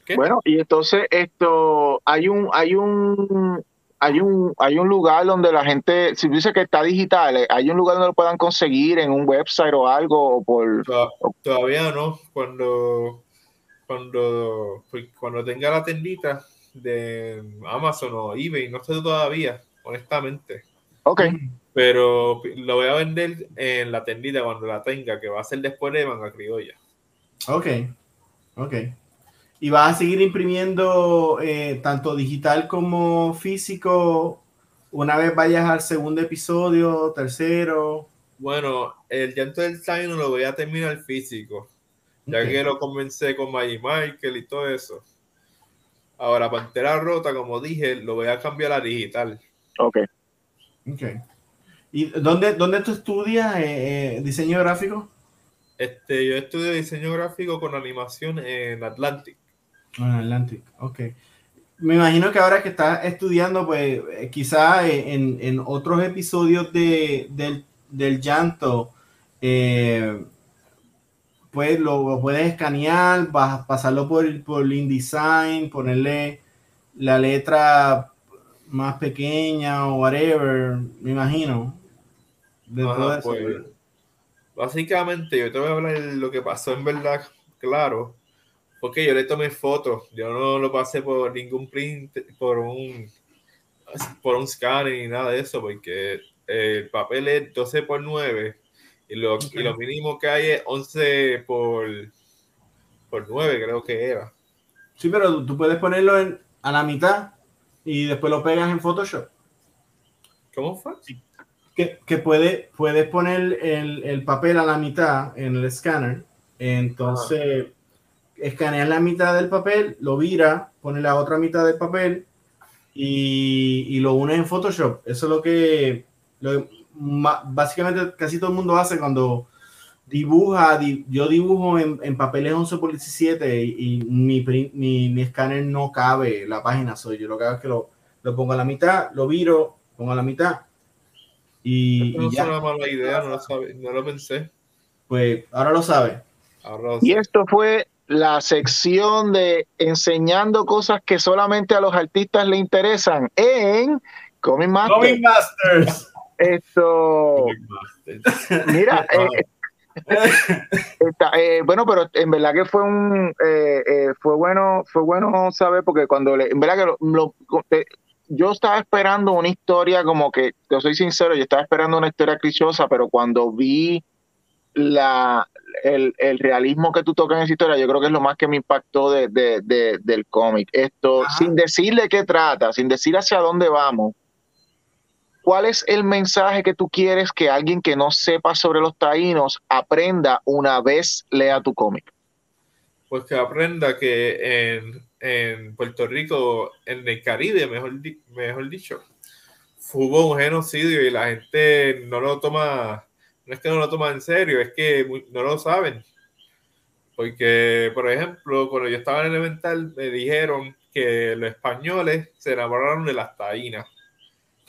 ¿Qué? Bueno, y entonces esto, hay un, hay un, hay un, hay un lugar donde la gente, si dice que está digital, eh, hay un lugar donde lo puedan conseguir en un website o algo o por, Toda- Todavía no, cuando, cuando, pues, cuando tenga la tendita de Amazon o eBay, no sé todavía, honestamente. ok, Pero lo voy a vender en la tendita cuando la tenga, que va a ser después de manga criolla. Ok. Ok. ¿Y vas a seguir imprimiendo eh, tanto digital como físico una vez vayas al segundo episodio, tercero? Bueno, el llanto del Taino lo voy a terminar físico, ya Ok. que lo comencé con Maggie Michael y todo eso. Ahora, Pantera Rota, como dije, lo voy a cambiar a digital. ok. Ok. ¿Y dónde, dónde tú estudias eh, eh, diseño gráfico? Este, yo estudio diseño gráfico con animación en Atlantic. Ah, Atlantic, ok. Me imagino que ahora que estás estudiando, pues eh, quizá en, en otros episodios de, del, del llanto, eh, pues lo, lo puedes escanear, vas, pasarlo por, por InDesign, ponerle la letra más pequeña o whatever, me imagino. De Ajá, pues, básicamente, yo te voy a hablar de lo que pasó en verdad, claro, porque yo le tomé fotos, yo no lo pasé por ningún print, por un, por un scanner ni nada de eso, porque el papel es 12 por 9 y lo, y lo mínimo que hay es 11 por, por 9, creo que era. Sí, pero tú- puedes ponerlo en- a la mitad y después lo pegas en Photoshop. ¿Cómo fue? que, que puede, puedes poner el, el papel a la mitad en el escáner. Entonces, escaneas la mitad del papel, lo vira, pone la otra mitad del papel y, y lo unes en Photoshop. Eso es lo que lo, básicamente casi todo el mundo hace cuando dibuja, yo dibujo en, en, papeles 11 por 17 y, mi, mi, mi, escáner no cabe la página, soy yo lo que hago es que lo, lo pongo a la mitad, lo viro, pongo a la mitad y, no y es una mala idea, no lo, sabe, no lo pensé. Pues ahora lo sabe. Ahora lo Y esto fue la sección de enseñando cosas que solamente a los artistas le interesan en Comic Master. Comic Masters. Esto, mira, eh, eh, bueno, pero en verdad que fue un, eh, eh, fue bueno, fue bueno saber porque cuando, le, en verdad que lo, lo, te, yo estaba esperando una historia como que, te soy sincero, yo estaba esperando una historia clichosa, pero cuando vi la, el, el, realismo que tú tocas en esa historia, yo creo que es lo más que me impactó de, de, de del cómic. Esto, Ajá. sin decirle qué trata, sin decir hacia dónde vamos, ¿cuál es el mensaje que tú quieres que alguien que no sepa sobre los taínos aprenda una vez lea tu cómic? Pues que aprenda que en, en, Puerto Rico, en el Caribe, mejor, mejor dicho, hubo un genocidio y la gente no lo toma no es que no lo toman en serio, es que no lo saben. Porque, por ejemplo, cuando yo estaba en elemental, me dijeron que los españoles se enamoraron de las taínas.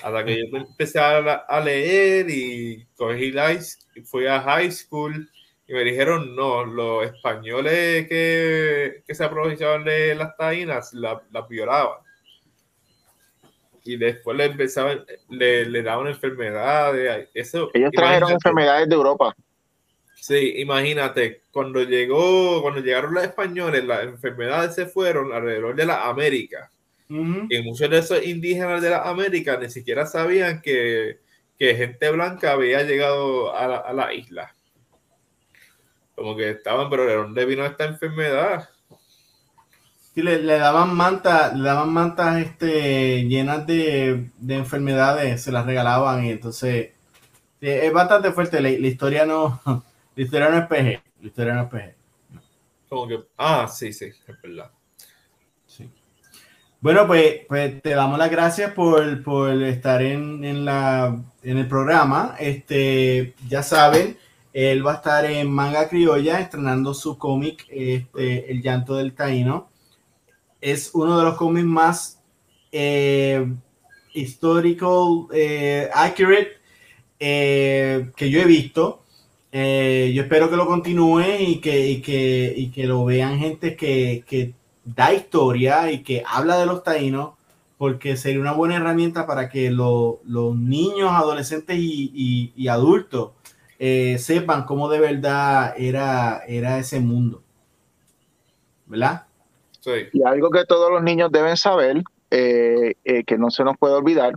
Hasta que yo empecé a, leer y cogí la, fui a high school y me dijeron, no, los españoles que, que se aprovechaban de las taínas las la violaban y después le empezaban, le, le daban enfermedades. Eso, Ellos trajeron enfermedades de Europa. Sí, imagínate, cuando llegó, cuando llegaron los españoles, las enfermedades se fueron alrededor de la América. Uh -huh. Y muchos de esos indígenas de la América ni siquiera sabían que, que gente blanca había llegado a la, a la isla. Como que estaban, pero ¿de dónde vino esta enfermedad? Sí, le, le, daban mantas, le daban mantas este, llenas de, de, enfermedades, se las regalaban y entonces es bastante fuerte. La, la, historia no, la historia no es PG, la historia no es PG. Como que, ah, sí, sí, es verdad. Sí. Bueno, pues, pues te damos las gracias por, por estar en, en, la, en el programa. Este, ya saben, él va a estar en Manga Criolla estrenando su cómic, este, El llanto del Taíno es uno de los cómics más eh, histórico, eh, accurate eh, que yo he visto. Eh, yo espero que lo continúe y que, y que, y que lo vean gente que, que, da historia y que habla de los taínos, porque sería una buena herramienta para que lo, los niños, adolescentes y, y, adultos sepan cómo de verdad era, era ese mundo. ¿Verdad? Sí. Y algo que todos los niños deben saber, eh, eh, que no se nos puede olvidar,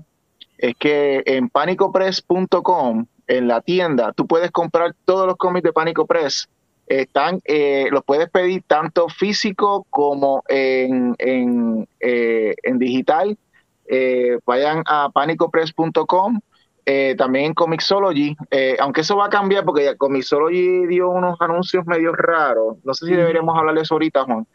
es que en panicopress.com, en la tienda, tú puedes comprar todos los cómics de Pánico Press. Están, eh, los puedes pedir tanto físico como en, en, en digital. vayan a panicopress.com. también en Comixology, aunque eso va a cambiar porque Comixology dio unos anuncios medio raros. No sé si deberíamos hablar de eso ahorita, Juan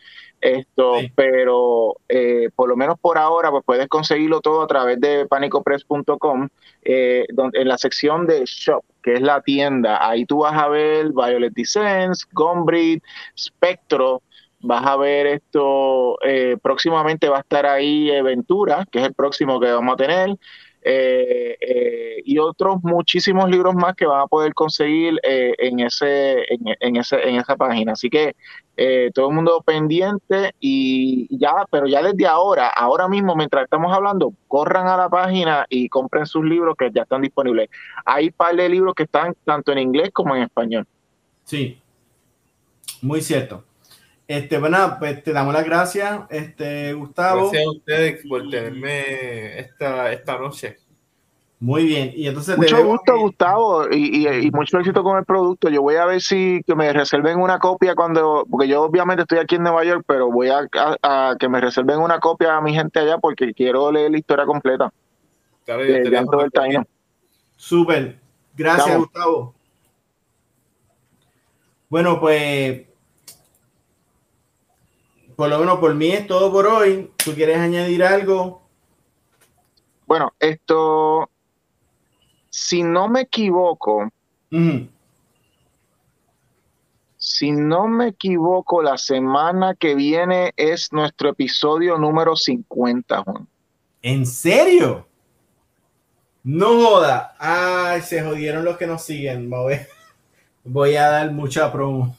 esto, sí. pero eh, por lo menos por ahora pues puedes conseguirlo todo a través de panicopress.com eh, en la sección de shop, que es la tienda. Ahí tú vas a ver Violet Descents, Gombrid, Spectro, vas a ver esto, eh, próximamente va a estar ahí Ventura, que es el próximo que vamos a tener. Eh, eh, y otros muchísimos libros más que van a poder conseguir eh, en, ese, en, ese, en esa página. Así que todo el mundo pendiente y ya, pero ya desde ahora, ahora mismo, mientras estamos hablando, corran a la página y compren sus libros que ya están disponibles. Hay un par de libros que están tanto en inglés como en español. Sí, muy cierto. Este, bueno, pues te damos las gracias, este, Gustavo. Gracias a ustedes por tenerme esta, esta noche. Muy bien, y entonces mucho gusto, que... Gustavo, y, y, y, mucho éxito con el producto. Yo voy a ver si que me reserven una copia cuando, porque yo obviamente estoy aquí en Nueva York, pero voy a, a, a que me reserven una copia a mi gente allá porque quiero leer la historia completa. Claro, de Llanto del Taino. Súper, gracias. Gustavo. Bueno, pues por lo menos por mí es todo por hoy. ¿Tú quieres añadir algo? Bueno, esto, si no me equivoco, si no me equivoco, la semana que viene es nuestro episodio número 50, Juan. ¿En serio? No joda. Ay, se jodieron los que nos siguen. Voy a dar mucha promo.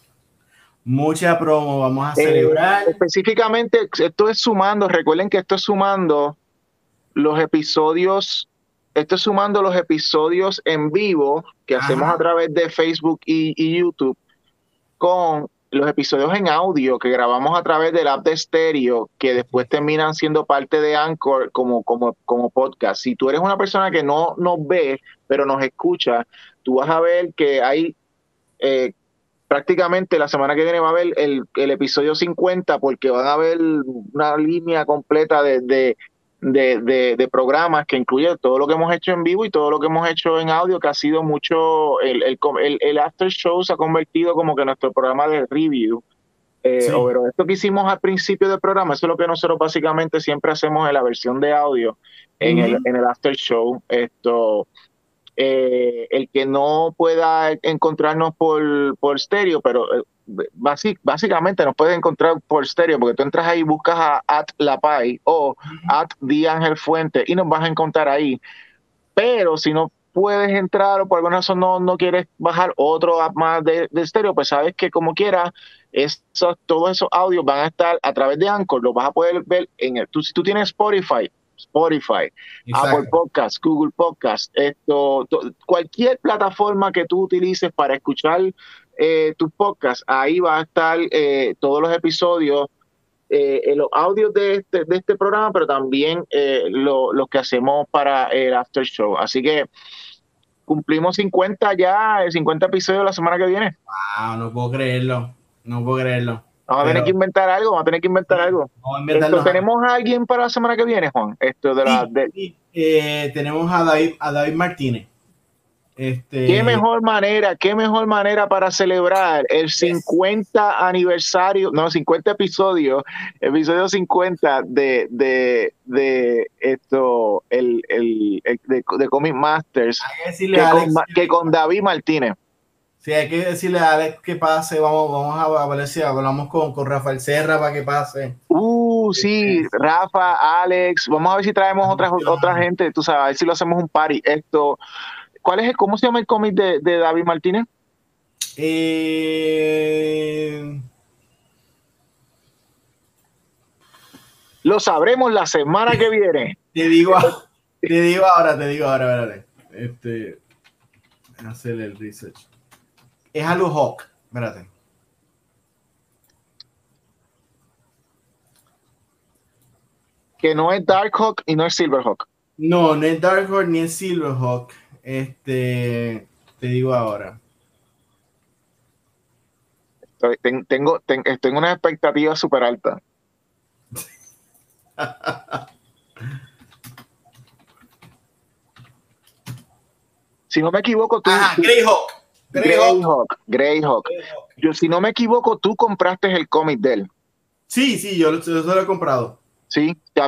Mucha promo. Vamos a eh, celebrar. específicamente, esto es sumando. Recuerden que esto es sumando los episodios. Esto es sumando los episodios en vivo que hacemos a través de Facebook y YouTube con los episodios en audio que grabamos a través del app de Stereo, que después terminan siendo parte de Anchor como, como, como podcast. Si tú eres una persona que no nos ve, pero nos escucha, tú vas a ver que hay eh, prácticamente la semana que viene va a haber el, el, episodio 50 porque van a haber una línea completa de, de, de, programas que incluye todo lo que hemos hecho en vivo y todo lo que hemos hecho en audio, que ha sido mucho, el, el, el, after show se ha convertido como que nuestro programa de review. Eh, pero esto que hicimos al principio del programa, eso es lo que nosotros básicamente siempre hacemos en la versión de audio, en, el, en el after show. Esto, eh, el que no pueda encontrarnos por, por estéreo, pero eh, básicamente nos puedes encontrar por estéreo, porque tú entras ahí, buscas a at Lapay o at Ángel Fuente y nos vas a encontrar ahí. Pero si no puedes entrar o por alguna razón no, no quieres bajar otro app más de, estéreo, pues sabes que como quieras, esos, todos esos audios van a estar a través de Anchor, los vas a poder ver en el, tú, si tú tienes Spotify, Spotify, Apple Podcast, Google Podcast, esto, cualquier plataforma que tú utilices para escuchar eh, tu podcast, ahí va a estar eh, todos los episodios, eh, los audios de este, de este programa, pero también los que hacemos para el after show. Así que cumplimos 50 ya, 50 episodios la semana que viene. Wow, no puedo creerlo, no puedo creerlo. Vamos a tener que inventar algo, vamos a tener que inventar algo. ¿Tenemos a alguien para la semana que viene, Juan? Esto de la, tenemos a David, a David Martínez. Este... Qué mejor manera, qué mejor manera para celebrar el 50 aniversario, no, 50 episodios, episodio 50 de, de, de esto, el, el, de, de, Comic Masters, que, con, David Martínez. Sí, hay que decirle a Alex que pase, vamos, vamos a, ver si hablamos con, con Rafael Serra para que pase. Uh, sí, Rafa, Alex, vamos a ver si traemos otra, otra gente, tú sabes, a ver si lo hacemos un party. Esto, ¿Cuál es cómo se llama el cómic de, David Martínez? Eh, Lo sabremos la semana que viene. Te digo, te digo ahora, te digo ahora, espérate. Este, hacer el research. Es Alu Hawk, espérate. Que no es Darkhawk y no es Silverhawk. No, no es Darkhawk ni es Silverhawk. Este, te digo ahora. tengo, tengo una expectativa súper alta. si no me equivoco, tú. Ah, Greyhawk. Greyhawk. Greyhawk. Yo, si no me equivoco, tú compraste el cómic de él. Sí, sí, yo, lo he comprado. Sí, ¿qué,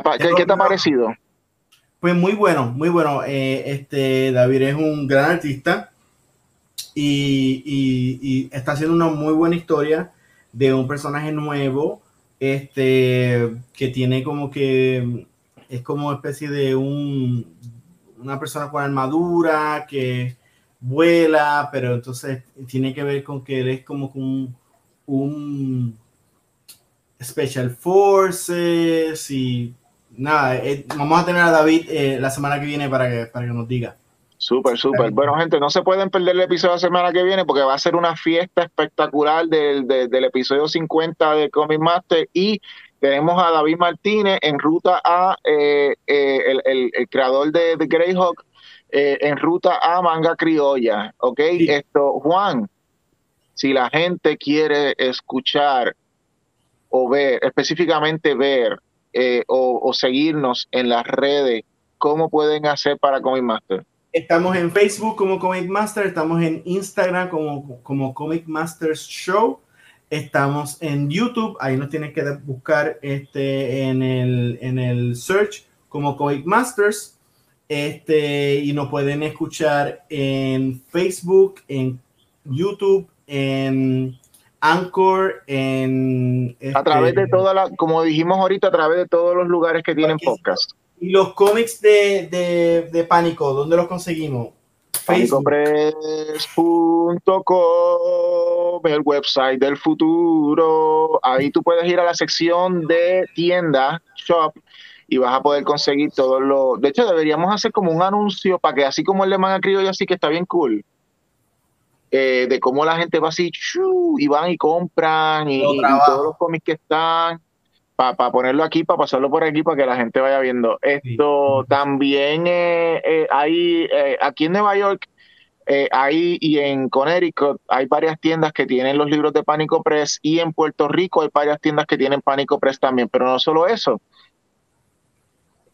te ha parecido? Pues muy bueno, muy bueno. Eh, este David es un gran artista y, está haciendo una muy buena historia de un personaje nuevo, este, que tiene como que es como especie de un una persona con armadura que vuela, pero entonces tiene que ver con que él es como un, un Special Forces y nada, eh, vamos a tener a David eh, la semana que viene para que, para que nos diga. Súper, súper. Bueno, gente, no se pueden perder el episodio la semana que viene porque va a ser una fiesta espectacular del, del, episodio 50 de Comic Master y tenemos a David Martínez en ruta a eh, el, el, creador de, de Greyhawk en ruta a Manga Criolla. ¿Ok? Esto, Juan, si la gente quiere escuchar o ver, específicamente ver eh, o, seguirnos en las redes, ¿cómo pueden hacer para Comic Master? Estamos en Facebook como Comic Master, estamos en Instagram como, como Comic Masters Show, estamos en YouTube, ahí nos tienen que buscar este, en, el, en el search como Comic Masters. Este, y nos pueden escuchar en Facebook, en YouTube, en Anchor, en... a través de este, todas las, como dijimos ahorita, a través de todos los lugares que tienen podcast. Y los cómics de, de, Pánico, ¿dónde los conseguimos? Panicopress.com, el website del futuro. Ahí tú puedes ir a la sección de tienda, shop, y vas a poder conseguir todos los. De hecho, deberíamos hacer como un anuncio para que, así como el de Manga Criollo, así que está bien cool. Eh, de cómo la gente va así, y van y compran, y, todos los cómics que están, para ponerlo aquí, para pasarlo por aquí, para que la gente vaya viendo. Esto también eh, eh, hay, aquí en Nueva York, hay y en Connecticut hay varias tiendas que tienen los libros de Pánico Press, y en Puerto Rico hay varias tiendas que tienen Pánico Press también, pero no solo eso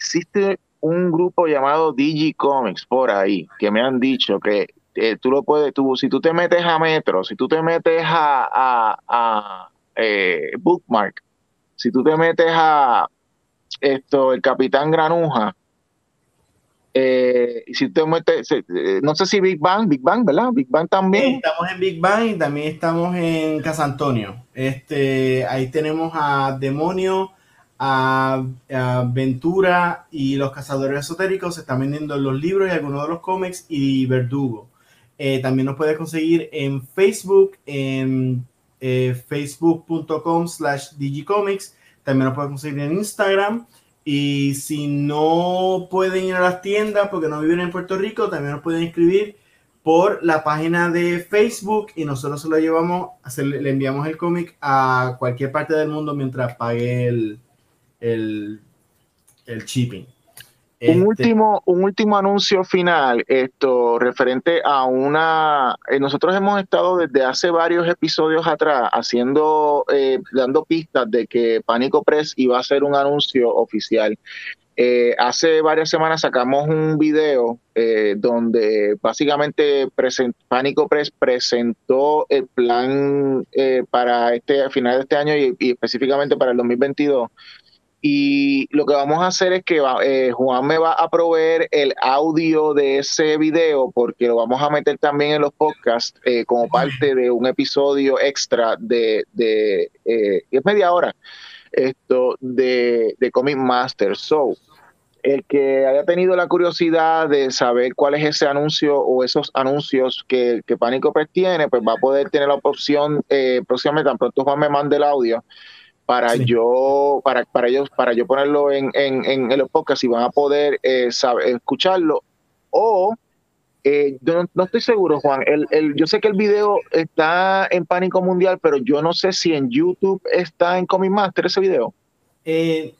existe un grupo llamado DigiComics por ahí que me han dicho que eh, tú lo puedes, tú, si tú te metes a Metro, si tú te metes a, a, eh, Bookmark, si tú te metes a esto, el Capitán Granuja, eh, si te metes, no sé si Big Bang, Big Bang, ¿verdad? Big Bang también. Estamos en Big Bang y también estamos en Casa Antonio. Este, ahí tenemos a Demonio, a, Ventura y los cazadores esotéricos se están vendiendo los libros y algunos de los cómics y Verdugo. Eh, también nos puedes conseguir en Facebook, en eh, facebook.com slash digicomics. También nos puedes conseguir en Instagram. Y si no pueden ir a las tiendas porque no viven en Puerto Rico, también nos pueden escribir por la página de Facebook y nosotros se lo llevamos, le enviamos el cómic a cualquier parte del mundo mientras pague el, el, el shipping. Un, este último, un último anuncio final, esto referente a una. Eh, nosotros hemos estado desde hace varios episodios atrás haciendo, eh, dando pistas de que Pánico Press iba a ser un anuncio oficial. Eh, hace varias semanas sacamos un video donde básicamente Pánico Press presentó el plan para este final de este año y, y específicamente para el 2022 y lo que vamos a hacer es que eh, Juan me va a proveer el audio de ese video porque lo vamos a meter también en los podcasts eh, como parte de un episodio extra de, de eh, es media hora, esto de, de Comic Master. So, el que haya tenido la curiosidad de saber cuál es ese anuncio o esos anuncios que, que Pánico tiene, pues va a poder tener la opción próximamente, tan pronto Juan me mande el audio para yo para, para ellos para yo ponerlo en, en, en, los podcasts y van a poder eh, escucharlo. O eh, yo no, estoy seguro Juan el, el, yo sé que el video está en Pánico Mundial pero yo no sé si en YouTube está en Comic Master ese video. Eh,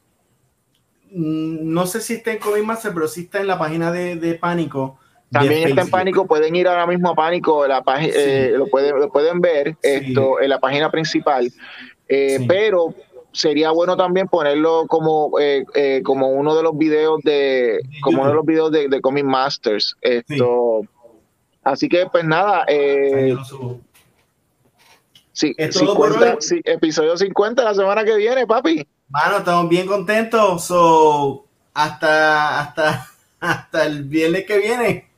no sé si está en Comic Master pero sí está en la página de, de Pánico también está en Pánico, pueden ir ahora mismo a Pánico, la lo, pueden, lo pueden ver esto en la página principal. Eh, pero sería bueno también ponerlo como eh, eh, como uno de los videos de como uno de los videos de, Comic Masters. Esto así que pues nada sí, episodio 50 la semana que viene papi. Bueno estamos bien contentos. So, hasta hasta hasta el viernes que viene